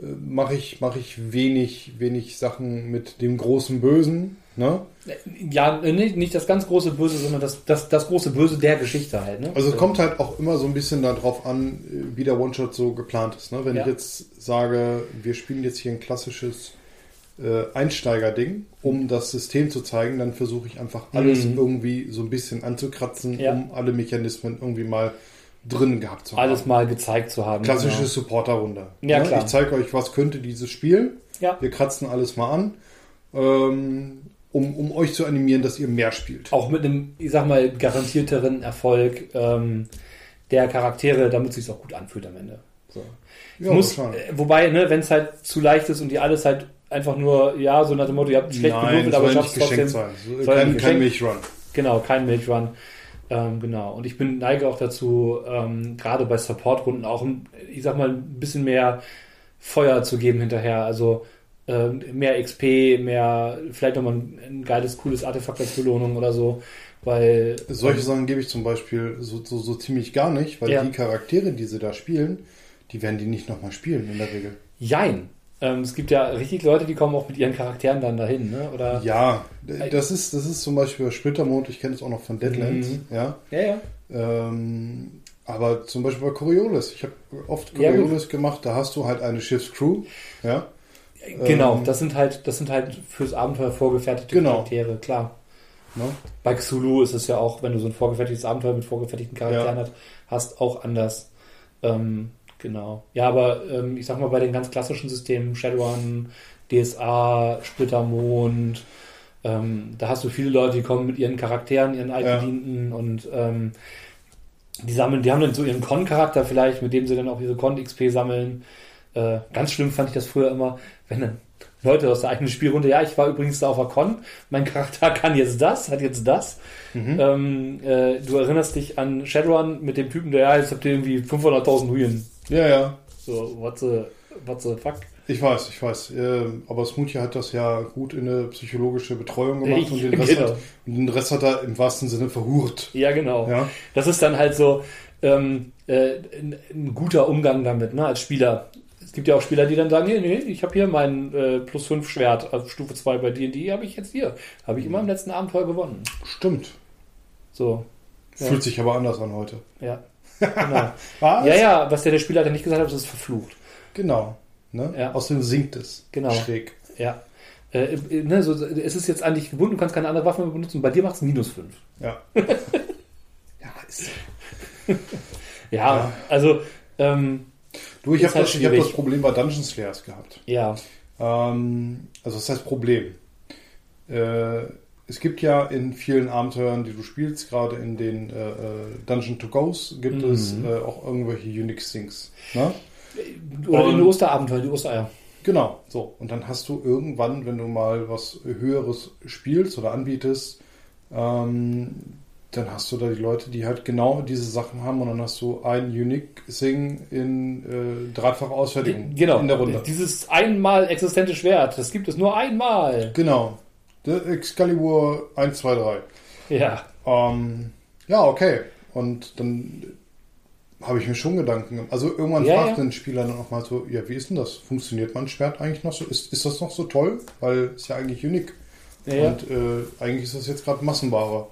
äh, mache ich, mach ich wenig, wenig Sachen mit dem großen Bösen. Ne? Ja, äh, nicht, nicht das ganz große Böse, sondern das, das, das große Böse der Geschichte halt. Ne? Also es kommt halt auch immer so ein bisschen darauf an, äh, wie der One-Shot so geplant ist. Ne? Wenn Ja. ich jetzt sage, wir spielen jetzt hier ein klassisches äh, Einsteiger-Ding, um das System zu zeigen, dann versuche ich einfach alles Mhm. irgendwie so ein bisschen anzukratzen, Ja. um alle Mechanismen irgendwie mal drin gehabt zu haben. alles mal gezeigt zu haben. Klassische genau. Supporter-Runde. Ja, Ne? klar. Ich zeige euch, was könnte dieses Spiel. Ja. Wir kratzen alles mal an, ähm, um, um euch zu animieren, dass ihr mehr spielt. Auch mit einem, ich sag mal, garantierteren Erfolg ähm, der Charaktere, damit es sich auch gut anfühlt am Ende. So. Ja, muss, äh, wobei, ne, wenn es halt zu leicht ist und die alles halt einfach nur, ja, so nach dem Motto, ihr habt schlecht Nein, gewürfelt, aber schafft es trotzdem. sein. So, kein, kein Milchrun. Genau, kein Milchrun. Ähm, genau. Und ich bin neige auch dazu, ähm, gerade bei Support-Runden auch, ein- ich sag mal, ein bisschen mehr Feuer zu geben hinterher. Also ähm, mehr XP, mehr, vielleicht nochmal ein, ein geiles, cooles Artefakt als Belohnung oder so. Weil Solche Sachen gebe ich zum Beispiel so, so, so ziemlich gar nicht, weil Ja. die Charaktere, die sie da spielen, die werden die nicht nochmal spielen in der Regel. Jein. Ähm, es gibt ja richtig Leute, die kommen auch mit ihren Charakteren dann dahin, ne? Oder Ja, das ist, das ist zum Beispiel bei Splittermond, ich kenne es auch noch von Deadlands, Mhm. ja. ja, ja. Ähm, aber zum Beispiel bei Coriolis, ich habe oft Ja. Coriolis gemacht, da hast du halt eine Schiffscrew, ja. Genau, Ähm, das sind halt, das sind halt fürs Abenteuer vorgefertigte Genau. Charaktere, klar. Ne? Bei Xulu ist es ja auch, wenn du so ein vorgefertigtes Abenteuer mit vorgefertigten Charakteren Ja. hat, hast, auch anders. Ähm, genau. Ja, aber ähm, ich sag mal, bei den ganz klassischen Systemen, Shadowrun, DSA, Splittermond, ähm, da hast du viele Leute, die kommen mit ihren Charakteren, ihren altgedienten und ähm, die sammeln, die haben dann so ihren Con-Charakter vielleicht, mit dem sie dann auch ihre Con-XP sammeln. Äh, ganz schlimm fand ich das früher immer, wenn dann Leute aus der eigenen Spielrunde, ja, ich war übrigens da auf der Con, mein Charakter *laughs* kann jetzt das, hat jetzt das. Mhm. Ähm, äh, du erinnerst dich an Shadowrun mit dem Typen, der, ja, jetzt habt ihr irgendwie 500.000 Huyen. Ja, ja. So, what the, what the fuck? Ich weiß, ich weiß. Ähm, aber Smoothie hat das ja gut in eine psychologische Betreuung gemacht und den, Ja, *laughs* Rest genau. hat, und den Rest hat er im wahrsten Sinne verhurt. Ja, genau. Ja, Das ist dann halt so ähm, äh, ein, ein guter Umgang damit, ne, als Spieler. Es gibt ja auch Spieler, die dann sagen, nee, nee, ich habe hier mein äh, plus 5 Schwert auf Stufe 2 bei D&D, habe ich jetzt hier. Habe ich immer im letzten Abenteuer gewonnen. stimmt. So, Ja. Fühlt sich aber anders an heute. ja. Genau. *laughs* Was? ja, ja, was der, der Spieler dann nicht gesagt hat, das ist verflucht. Genau. Ne? Ja. Außerdem sinkt es. Genau. Schräg. Ja. Äh, äh, ne, so, es ist jetzt an dich gebunden, du kannst keine andere Waffe mehr benutzen. Bei dir macht es minus 5. Ja. *laughs* ja, ist. Ja, Ja. also, ähm, Du, ich habe halt das, ich hab das Problem bei Dungeon Slayers gehabt. ja. Ähm, also das heißt Problem. Äh, es gibt ja in vielen Abenteuern, die du spielst, gerade in den äh, äh, Dungeon to Goes, gibt Mhm. es äh, auch irgendwelche Unique Things. Ne? Oder in den Osterabenteuer, die Ostereier. Genau, so. Und dann hast du irgendwann, wenn du mal was Höheres spielst oder anbietest, ähm, dann hast du da die Leute, die halt genau diese Sachen haben und dann hast du ein Unique Thing in äh, dreifacher Ausfertigung Genau. in der Runde. Dieses einmal existente Schwert, das gibt es nur einmal. Genau. Der Excalibur 1, 2, 3. Ja. Ähm, ja, okay. Und dann habe ich mir schon Gedanken gemacht. Also irgendwann Ja, fragt ja. ein Spieler dann auch mal so, ja, wie ist denn das? Funktioniert mein Schwert eigentlich noch so? Ist, ist das noch so toll? Weil es ja eigentlich unique. Ja. Und äh, eigentlich ist das jetzt gerade Massenware.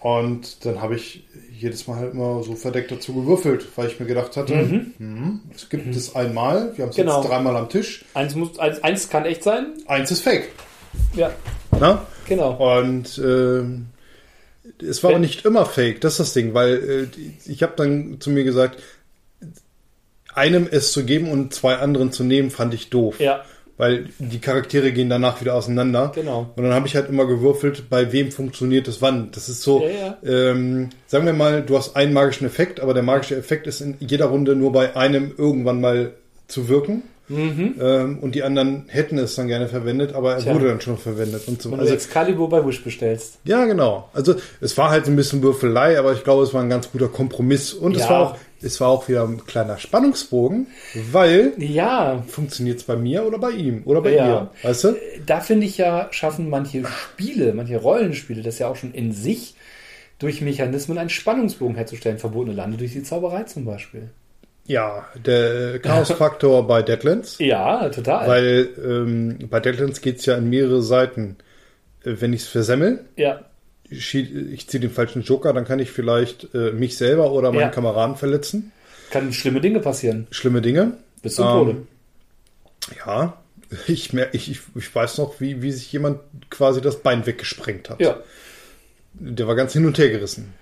Und dann habe ich jedes Mal halt immer so verdeckt dazu gewürfelt, weil ich mir gedacht hatte, Mhm. hm, es gibt es einmal, wir haben es Genau. jetzt dreimal am Tisch, Eins, muss, eins, eins kann echt sein. eins ist fake. Ja, Na? genau. Und ähm, es war Wenn- aber nicht immer fake, das ist das Ding, weil äh, ich habe dann zu mir gesagt, einem es zu geben und zwei anderen zu nehmen, fand ich doof. Ja, Weil die Charaktere gehen danach wieder auseinander. Genau. Und dann habe ich halt immer gewürfelt, bei wem funktioniert das wann. Das ist so, Ja, Ähm, sagen wir mal, du hast einen magischen Effekt, aber der magische Effekt ist in jeder Runde nur bei einem irgendwann mal zu wirken. Ähm, und die anderen hätten es dann gerne verwendet, aber er Mhm. Tja. wurde dann schon verwendet. Und so. wenn Also, du Excalibur bei Wish bestellst. ja, genau. Also es war halt so ein bisschen Würfelei, aber ich glaube, es war ein ganz guter Kompromiss. Und es Ja. war auch, es war auch wieder ein kleiner Spannungsbogen, weil Ja, funktioniert es bei mir oder bei ihm oder bei Ja. ihr, weißt du? da finde ich ja, schaffen manche Spiele, manche Rollenspiele, das ja auch schon in sich, durch Mechanismen einen Spannungsbogen herzustellen. Verbotene Lande durch die Zauberei zum Beispiel. Ja, der Chaos-Faktor *laughs* bei Deadlands. Ja, total. Weil ähm, bei Deadlands geht es ja in mehrere Seiten. Äh, wenn ich es versemmel, ja, ich, ziehe den falschen Joker, dann kann ich vielleicht äh, mich selber oder meinen Ja. Kameraden verletzen. kann schlimme Dinge passieren. Schlimme Dinge. Bis zum Ähm, Tode. Ja, ich, mer- ich, ich, ich weiß noch, wie, wie sich jemand quasi das Bein weggesprengt hat. Ja. Der war ganz hin und her gerissen.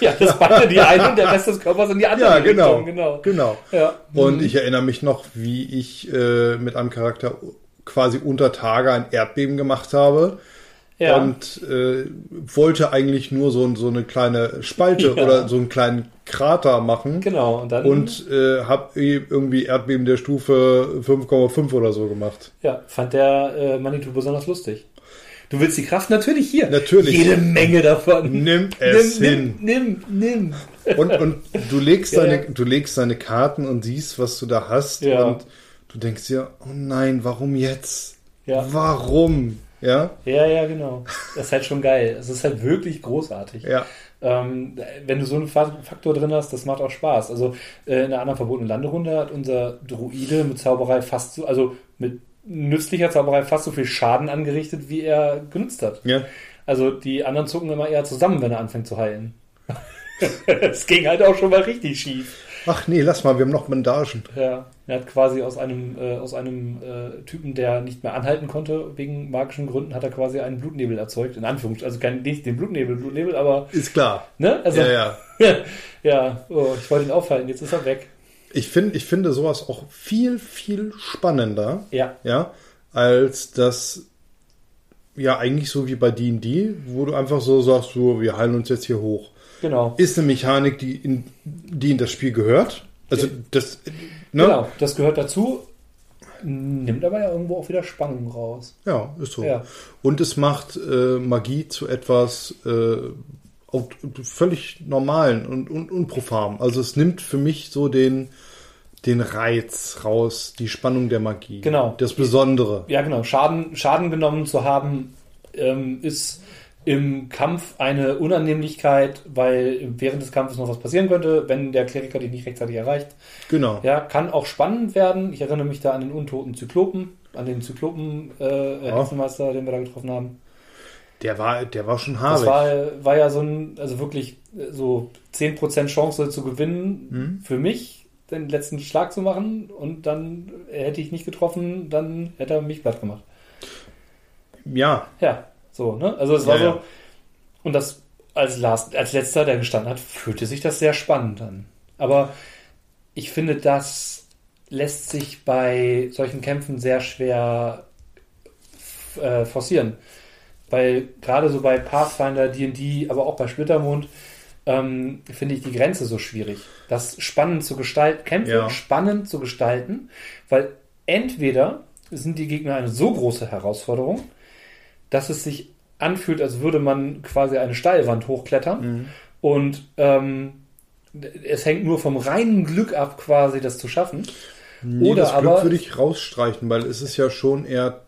Ja, das beide die eine und der Rest des Körpers in die andere Ja, genau. Richtung, genau. genau. Ja. Und ich erinnere mich noch, wie ich äh, mit einem Charakter quasi unter Tage ein Erdbeben gemacht habe. Ja. und äh, wollte eigentlich nur so, so eine kleine Spalte Ja. oder so einen kleinen Krater machen genau. Und dann, und äh, habe irgendwie Erdbeben der Stufe 5,5 oder so gemacht. ja, fand der äh, Manitou besonders lustig. Du willst die Kraft natürlich hier. Natürlich. Jede Menge davon. Nimm es nimm, hin. Nimm, nimm, nimm. Und, und du legst *laughs* Ja, deine, ja. du legst deine Karten und siehst, was du da hast Ja. und du denkst dir, oh nein, warum jetzt? Ja. Warum? Ja, Ja, ja, genau. Das ist halt schon geil. Es ist halt wirklich großartig. ja, Ähm, wenn du so einen Fa- Faktor drin hast, das macht auch Spaß. Also äh, in einer anderen verbotenen Landerunde hat unser Druide mit Zauberei fast so, also mit nützlicher Zauberei fast so viel Schaden angerichtet, wie er genutzt hat. ja. Also die anderen zucken immer eher zusammen, wenn er anfängt zu heilen. *laughs* Es ging halt auch schon mal richtig schief. Ach nee, lass mal, wir haben noch Bandagen. Ja, er hat quasi aus einem, äh, aus einem äh, Typen, der nicht mehr anhalten konnte, wegen magischen Gründen, hat er quasi einen Blutnebel erzeugt. In Anführungszeichen, also kein, nicht den Blutnebel, Blutnebel, aber, Ist klar. ne? Also, Ja, ja. *laughs* ja, oh, ich wollte ihn aufhalten, jetzt ist er weg. Ich, find, ich finde sowas auch viel, viel spannender, Ja, ja, als das, ja, eigentlich so wie bei D&D, wo du einfach so sagst, so, wir heilen uns jetzt hier hoch. genau. Ist eine Mechanik, die in, die in das Spiel gehört. Also, das, ne? Genau, das gehört dazu, nimmt aber ja irgendwo auch wieder Spannung raus. Ja, ist so. Ja. Und es macht äh, Magie zu etwas äh, auch völlig normalen und, und unprofam. Also es nimmt für mich so den, den Reiz raus, die Spannung der Magie. Genau. Das Besondere. Ja, genau. Schaden, Schaden genommen zu haben, ähm, ist im Kampf eine Unannehmlichkeit, weil während des Kampfes noch was passieren könnte, wenn der Kleriker dich nicht rechtzeitig erreicht. Genau. Ja, kann auch spannend werden. Ich erinnere mich da an den untoten Zyklopen, an den Zyklopen äh, Ja. Den wir da getroffen haben. Der war, der war schon Das haarig. war, war ja so ein, also wirklich äh, so 10% Chance zu gewinnen Mhm. für mich, den letzten Schlag zu machen und dann äh, hätte ich nicht getroffen, dann hätte er mich platt gemacht. ja, Ja, so, ne? Also es war Ja, so. ja. Und das als, Last, als letzter, der gestanden hat, fühlte sich das sehr spannend an. Aber ich finde, das lässt sich bei solchen Kämpfen sehr schwer äh, forcieren. Weil gerade so bei Pathfinder, D&D, aber auch bei Splittermond ähm, finde ich die Grenze so schwierig. Das spannend zu gestalten, Kämpfe Ja. spannend zu gestalten, weil entweder sind die Gegner eine so große Herausforderung, dass es sich anfühlt, als würde man quasi eine Steilwand hochklettern und ähm, es hängt nur vom reinen Glück ab, quasi das zu schaffen. Nee, Oder das aber- Glück würde ich rausstreichen, weil es ist ja schon eher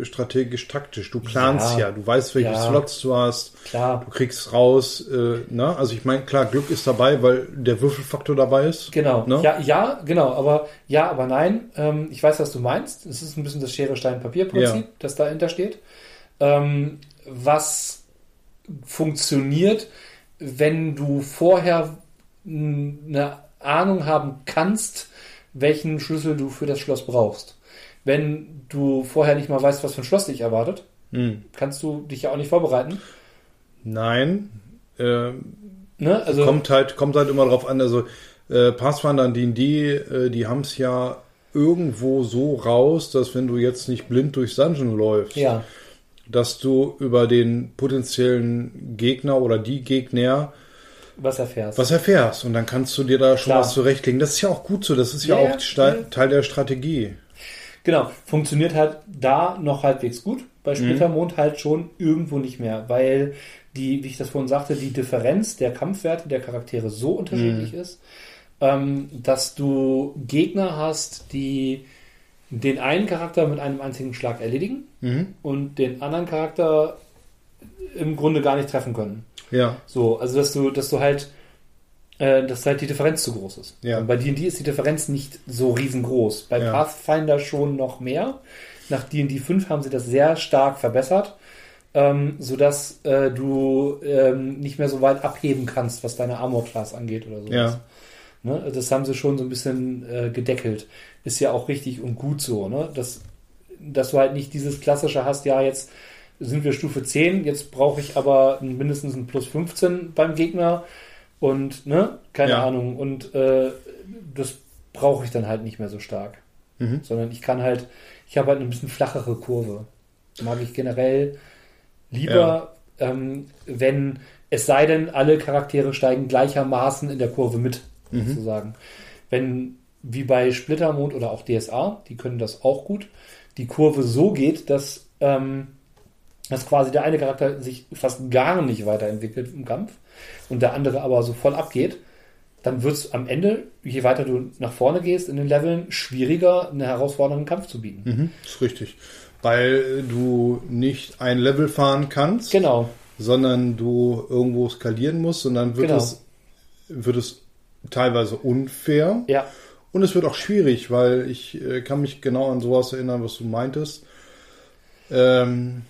äh, strategisch-taktisch. Du planst ja. Ja. du weißt, welche Ja. Slots du hast. Klar. Du kriegst raus, äh, ne? Also ich meine, klar, Glück ist dabei, weil der Würfelfaktor dabei ist. Genau. Ne? Ja, ja, genau. Aber ja, aber nein. Ähm, ich weiß, was du meinst. Es ist ein bisschen das Schere Stein Papier Prinzip, Ja. das dahinter steht. Ähm, was funktioniert, wenn du vorher eine Ahnung haben kannst, welchen Schlüssel du für das Schloss brauchst. Wenn du vorher nicht mal weißt, was für ein Schloss dich erwartet, Hm. kannst du dich ja auch nicht vorbereiten. Nein. Äh, Ne? Also kommt halt, kommt halt immer drauf an. Also äh, Pathfinder und D&D, äh, die haben es ja irgendwo so raus, dass wenn du jetzt nicht blind durchs Dungeon läufst, ja, dass du über den potenziellen Gegner oder die Gegner was erfährst. was erfährst. Und dann kannst du dir da schon Klar. was zurechtlegen. Das ist ja auch gut so. Das ist ja, Ja, auch ja. Teil der Strategie. Genau, funktioniert halt da noch halbwegs gut, Mhm. bei Splittermond halt schon irgendwo nicht mehr, weil die, wie ich das vorhin sagte, die Differenz der Kampfwerte der Charaktere so unterschiedlich Mhm. ist, ähm, dass du Gegner hast, die den einen Charakter mit einem einzigen Schlag erledigen Mhm. und den anderen Charakter im Grunde gar nicht treffen können. Ja. So, also dass du, dass du halt, dass halt die Differenz zu groß ist. Ja. Und bei D&D ist die Differenz nicht so riesengroß. Bei Ja. Pathfinder schon noch mehr. Nach D&D 5 haben sie das sehr stark verbessert, ähm, sodass äh, du ähm, nicht mehr so weit abheben kannst, was deine Armor-Class angeht oder sowas. Ja. Ne? Das haben sie schon so ein bisschen äh, gedeckelt. Ist ja auch richtig und gut so, ne? Dass, dass du halt nicht dieses klassische hast, ja, jetzt sind wir Stufe 10, jetzt brauche ich aber mindestens ein Plus 15 beim Gegner und, ne, keine Ja. Ahnung. Und äh, das brauche ich dann halt nicht mehr so stark. Mhm. Sondern ich kann halt, ich habe halt eine bisschen flachere Kurve. Mag ich generell lieber, ähm, wenn es sei denn, alle Charaktere steigen gleichermaßen in der Kurve mit, Mhm. sozusagen. Wenn, wie bei Splittermond oder auch DSA, die können das auch gut, die Kurve so geht, dass, ähm, dass quasi der eine Charakter sich fast gar nicht weiterentwickelt im Kampf und der andere aber so voll abgeht, dann wird es am Ende, je weiter du nach vorne gehst in den Leveln, schwieriger, einen herausfordernden Kampf zu bieten. Mhm. Ist richtig. Weil du nicht ein Level fahren kannst, Genau. sondern du irgendwo skalieren musst und dann wird, Genau. es, wird es teilweise unfair. Ja, Und es wird auch schwierig, weil ich äh, kann mich genau an sowas erinnern, was du meintest. Ähm,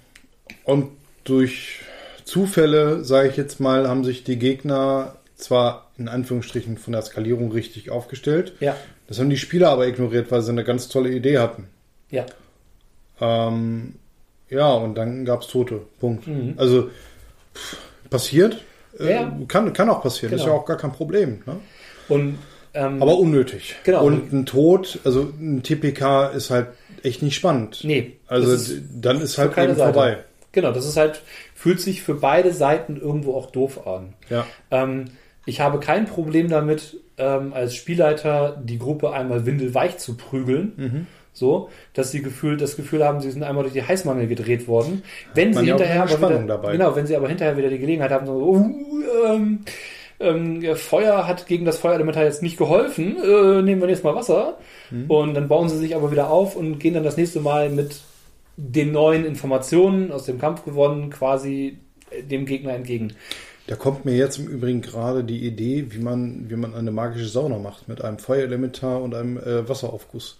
und durch Zufälle, sage ich jetzt mal, haben sich die Gegner zwar in Anführungsstrichen von der Skalierung richtig aufgestellt. ja, Das haben die Spieler aber ignoriert, weil sie eine ganz tolle Idee hatten. ja. Ähm, ja, und dann gab es Tote. Punkt. Mhm. Also pff, passiert. Äh, Ja. kann, kann auch passieren. Ist Genau. ja auch gar kein Problem. Ne? Und ähm, Aber unnötig. Genau. Und ein Tod, also ein TPK ist halt echt nicht spannend. nee, Also ist- dann ist halt eben Seite. Genau, das ist halt, fühlt sich für beide Seiten irgendwo auch doof an. Ja. Ähm, ich habe kein Problem damit, ähm, als Spielleiter die Gruppe einmal windelweich zu prügeln. Mhm. So, dass sie gefühlt, das Gefühl haben, sie sind einmal durch die Heißmangel gedreht worden. Wenn man sie ja hinterher aber wieder, dabei. genau, wenn sie aber hinterher wieder die Gelegenheit haben, so, uh, ähm, ähm, Feuer hat gegen das Feuerelementar jetzt nicht geholfen, äh, nehmen wir jetzt mal Wasser. Mhm. Und dann bauen sie sich aber wieder auf und gehen dann das nächste Mal mit den neuen Informationen aus dem Kampf gewonnen, quasi äh, dem Gegner entgegen. Da kommt mir jetzt im Übrigen gerade die Idee, wie man, wie man eine magische Sauna macht mit einem Feuerelementar und einem äh, Wasseraufguss.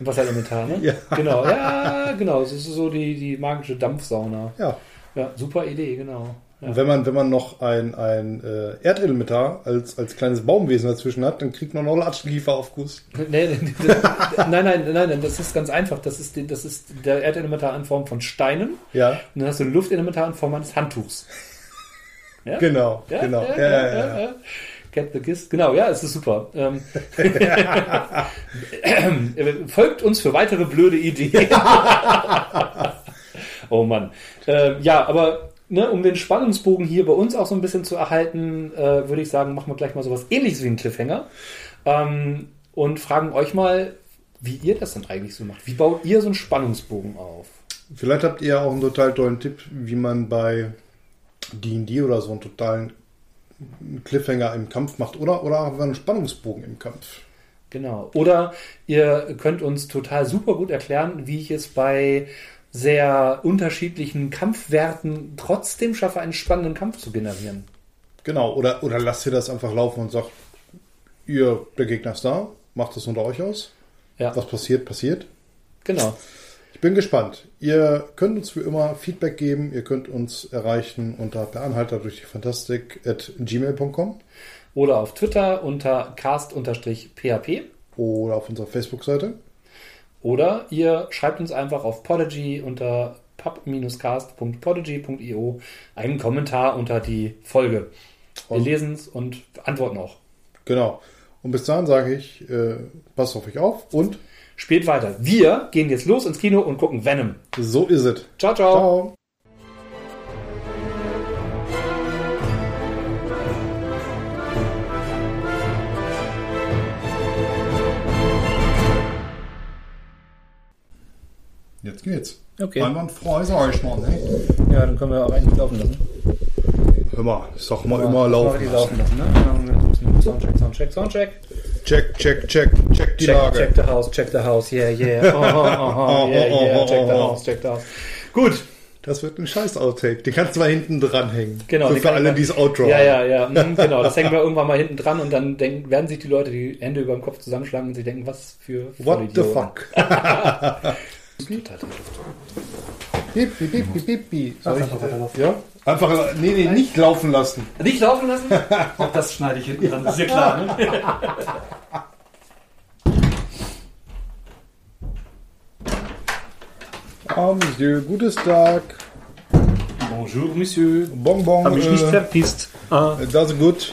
Ein Wasserelementar, ne? *laughs* Ja. Genau, ja, genau. Das ist so die, die magische Dampfsauna. Ja. Ja, super Idee, genau. Ja. Und wenn man, wenn man noch ein, ein äh, Erdelementar als, als kleines Baumwesen dazwischen hat, dann kriegt man noch einen Latschenkiefer-Aufguss. Nee, nee, nee, *laughs* nein, nein, nein, nein, das ist ganz einfach. Das ist, das ist der Erdelementar in Form von Steinen Ja, und dann hast du ein Luftelementar in Form eines Handtuchs. *laughs* Ja? genau, Ja, genau. ja, Ja, ja, ja. Get the Gist. Genau, ja, es ist super. Ähm, äh, *laughs* folgt uns für weitere blöde Ideen. oh Mann. Ähm, ja, aber ne, um den Spannungsbogen hier bei uns auch so ein bisschen zu erhalten, äh, würde ich sagen, machen wir gleich mal sowas ähnliches wie einen Cliffhanger. Ähm, und fragen euch mal, wie ihr das denn eigentlich so macht. Wie baut ihr so einen Spannungsbogen auf? Vielleicht habt ihr auch einen total tollen Tipp, wie man bei D&D oder so einen totalen Cliffhanger im Kampf macht oder, oder auch einen Spannungsbogen im Kampf. Genau. Oder ihr könnt uns total super gut erklären, wie ich es bei sehr unterschiedlichen Kampfwerten trotzdem schaffe, einen spannenden Kampf zu generieren. Genau, oder, oder lasst ihr das einfach laufen und sagt, ihr, der Gegner ist da, macht es unter euch aus. Ja. Was passiert, passiert. Genau. Ich bin gespannt. Ihr könnt uns wie immer Feedback geben. Ihr könnt uns erreichen unter beanhalter durch die Fantastik at gmail.com Oder auf Twitter unter cast-php. oder auf unserer Facebook-Seite. Oder ihr schreibt uns einfach auf Podigy unter pub-cast.podigy.io einen Kommentar unter die Folge. Wir lesen es und antworten auch. Genau. Und bis dahin sage ich, äh, passt auf euch auf und Spielt weiter. Wir gehen jetzt los ins Kino und gucken Venom. so ist es. Ciao, ciao. Ciao. Jetzt geht's. Okay. Einwandfrei, sag ich mal. Ne? Ja, dann können wir auch eigentlich laufen lassen. Hör mal, ich sag mal immer laufen. Die laufen lassen, ne? Soundcheck, Soundcheck, Soundcheck. Check, check, check, check die Check, Lage. check the house, check the house, yeah, yeah. *laughs* Oh, oh, oh, yeah, yeah, check the house, check the house. *laughs* Gut, Das wird ein scheiß Outtake. Den kannst du mal hinten dranhängen. genau. So die für kann alle, die es Outro Ja, ja, ja, mhm, genau. Das hängen wir irgendwann mal hinten dran und dann denken, werden sich die Leute die Hände über dem Kopf zusammenschlagen und sich denken, was für What the Vollidioten. fuck? *laughs* Piep, piep, piep, piep, piep, piep. Soll Einfach weiterlaufen. ich, ja? Einfach, nee, nee, nicht laufen lassen. Nicht laufen lassen? *laughs* Auch das schneide ich hinten dran, das ist ja klar. Ne? *laughs* Ah, Monsieur, gutes Tag. Bonjour, Monsieur. Bonbon. Hab mich nicht äh, verpisst. Ah. das ist gut.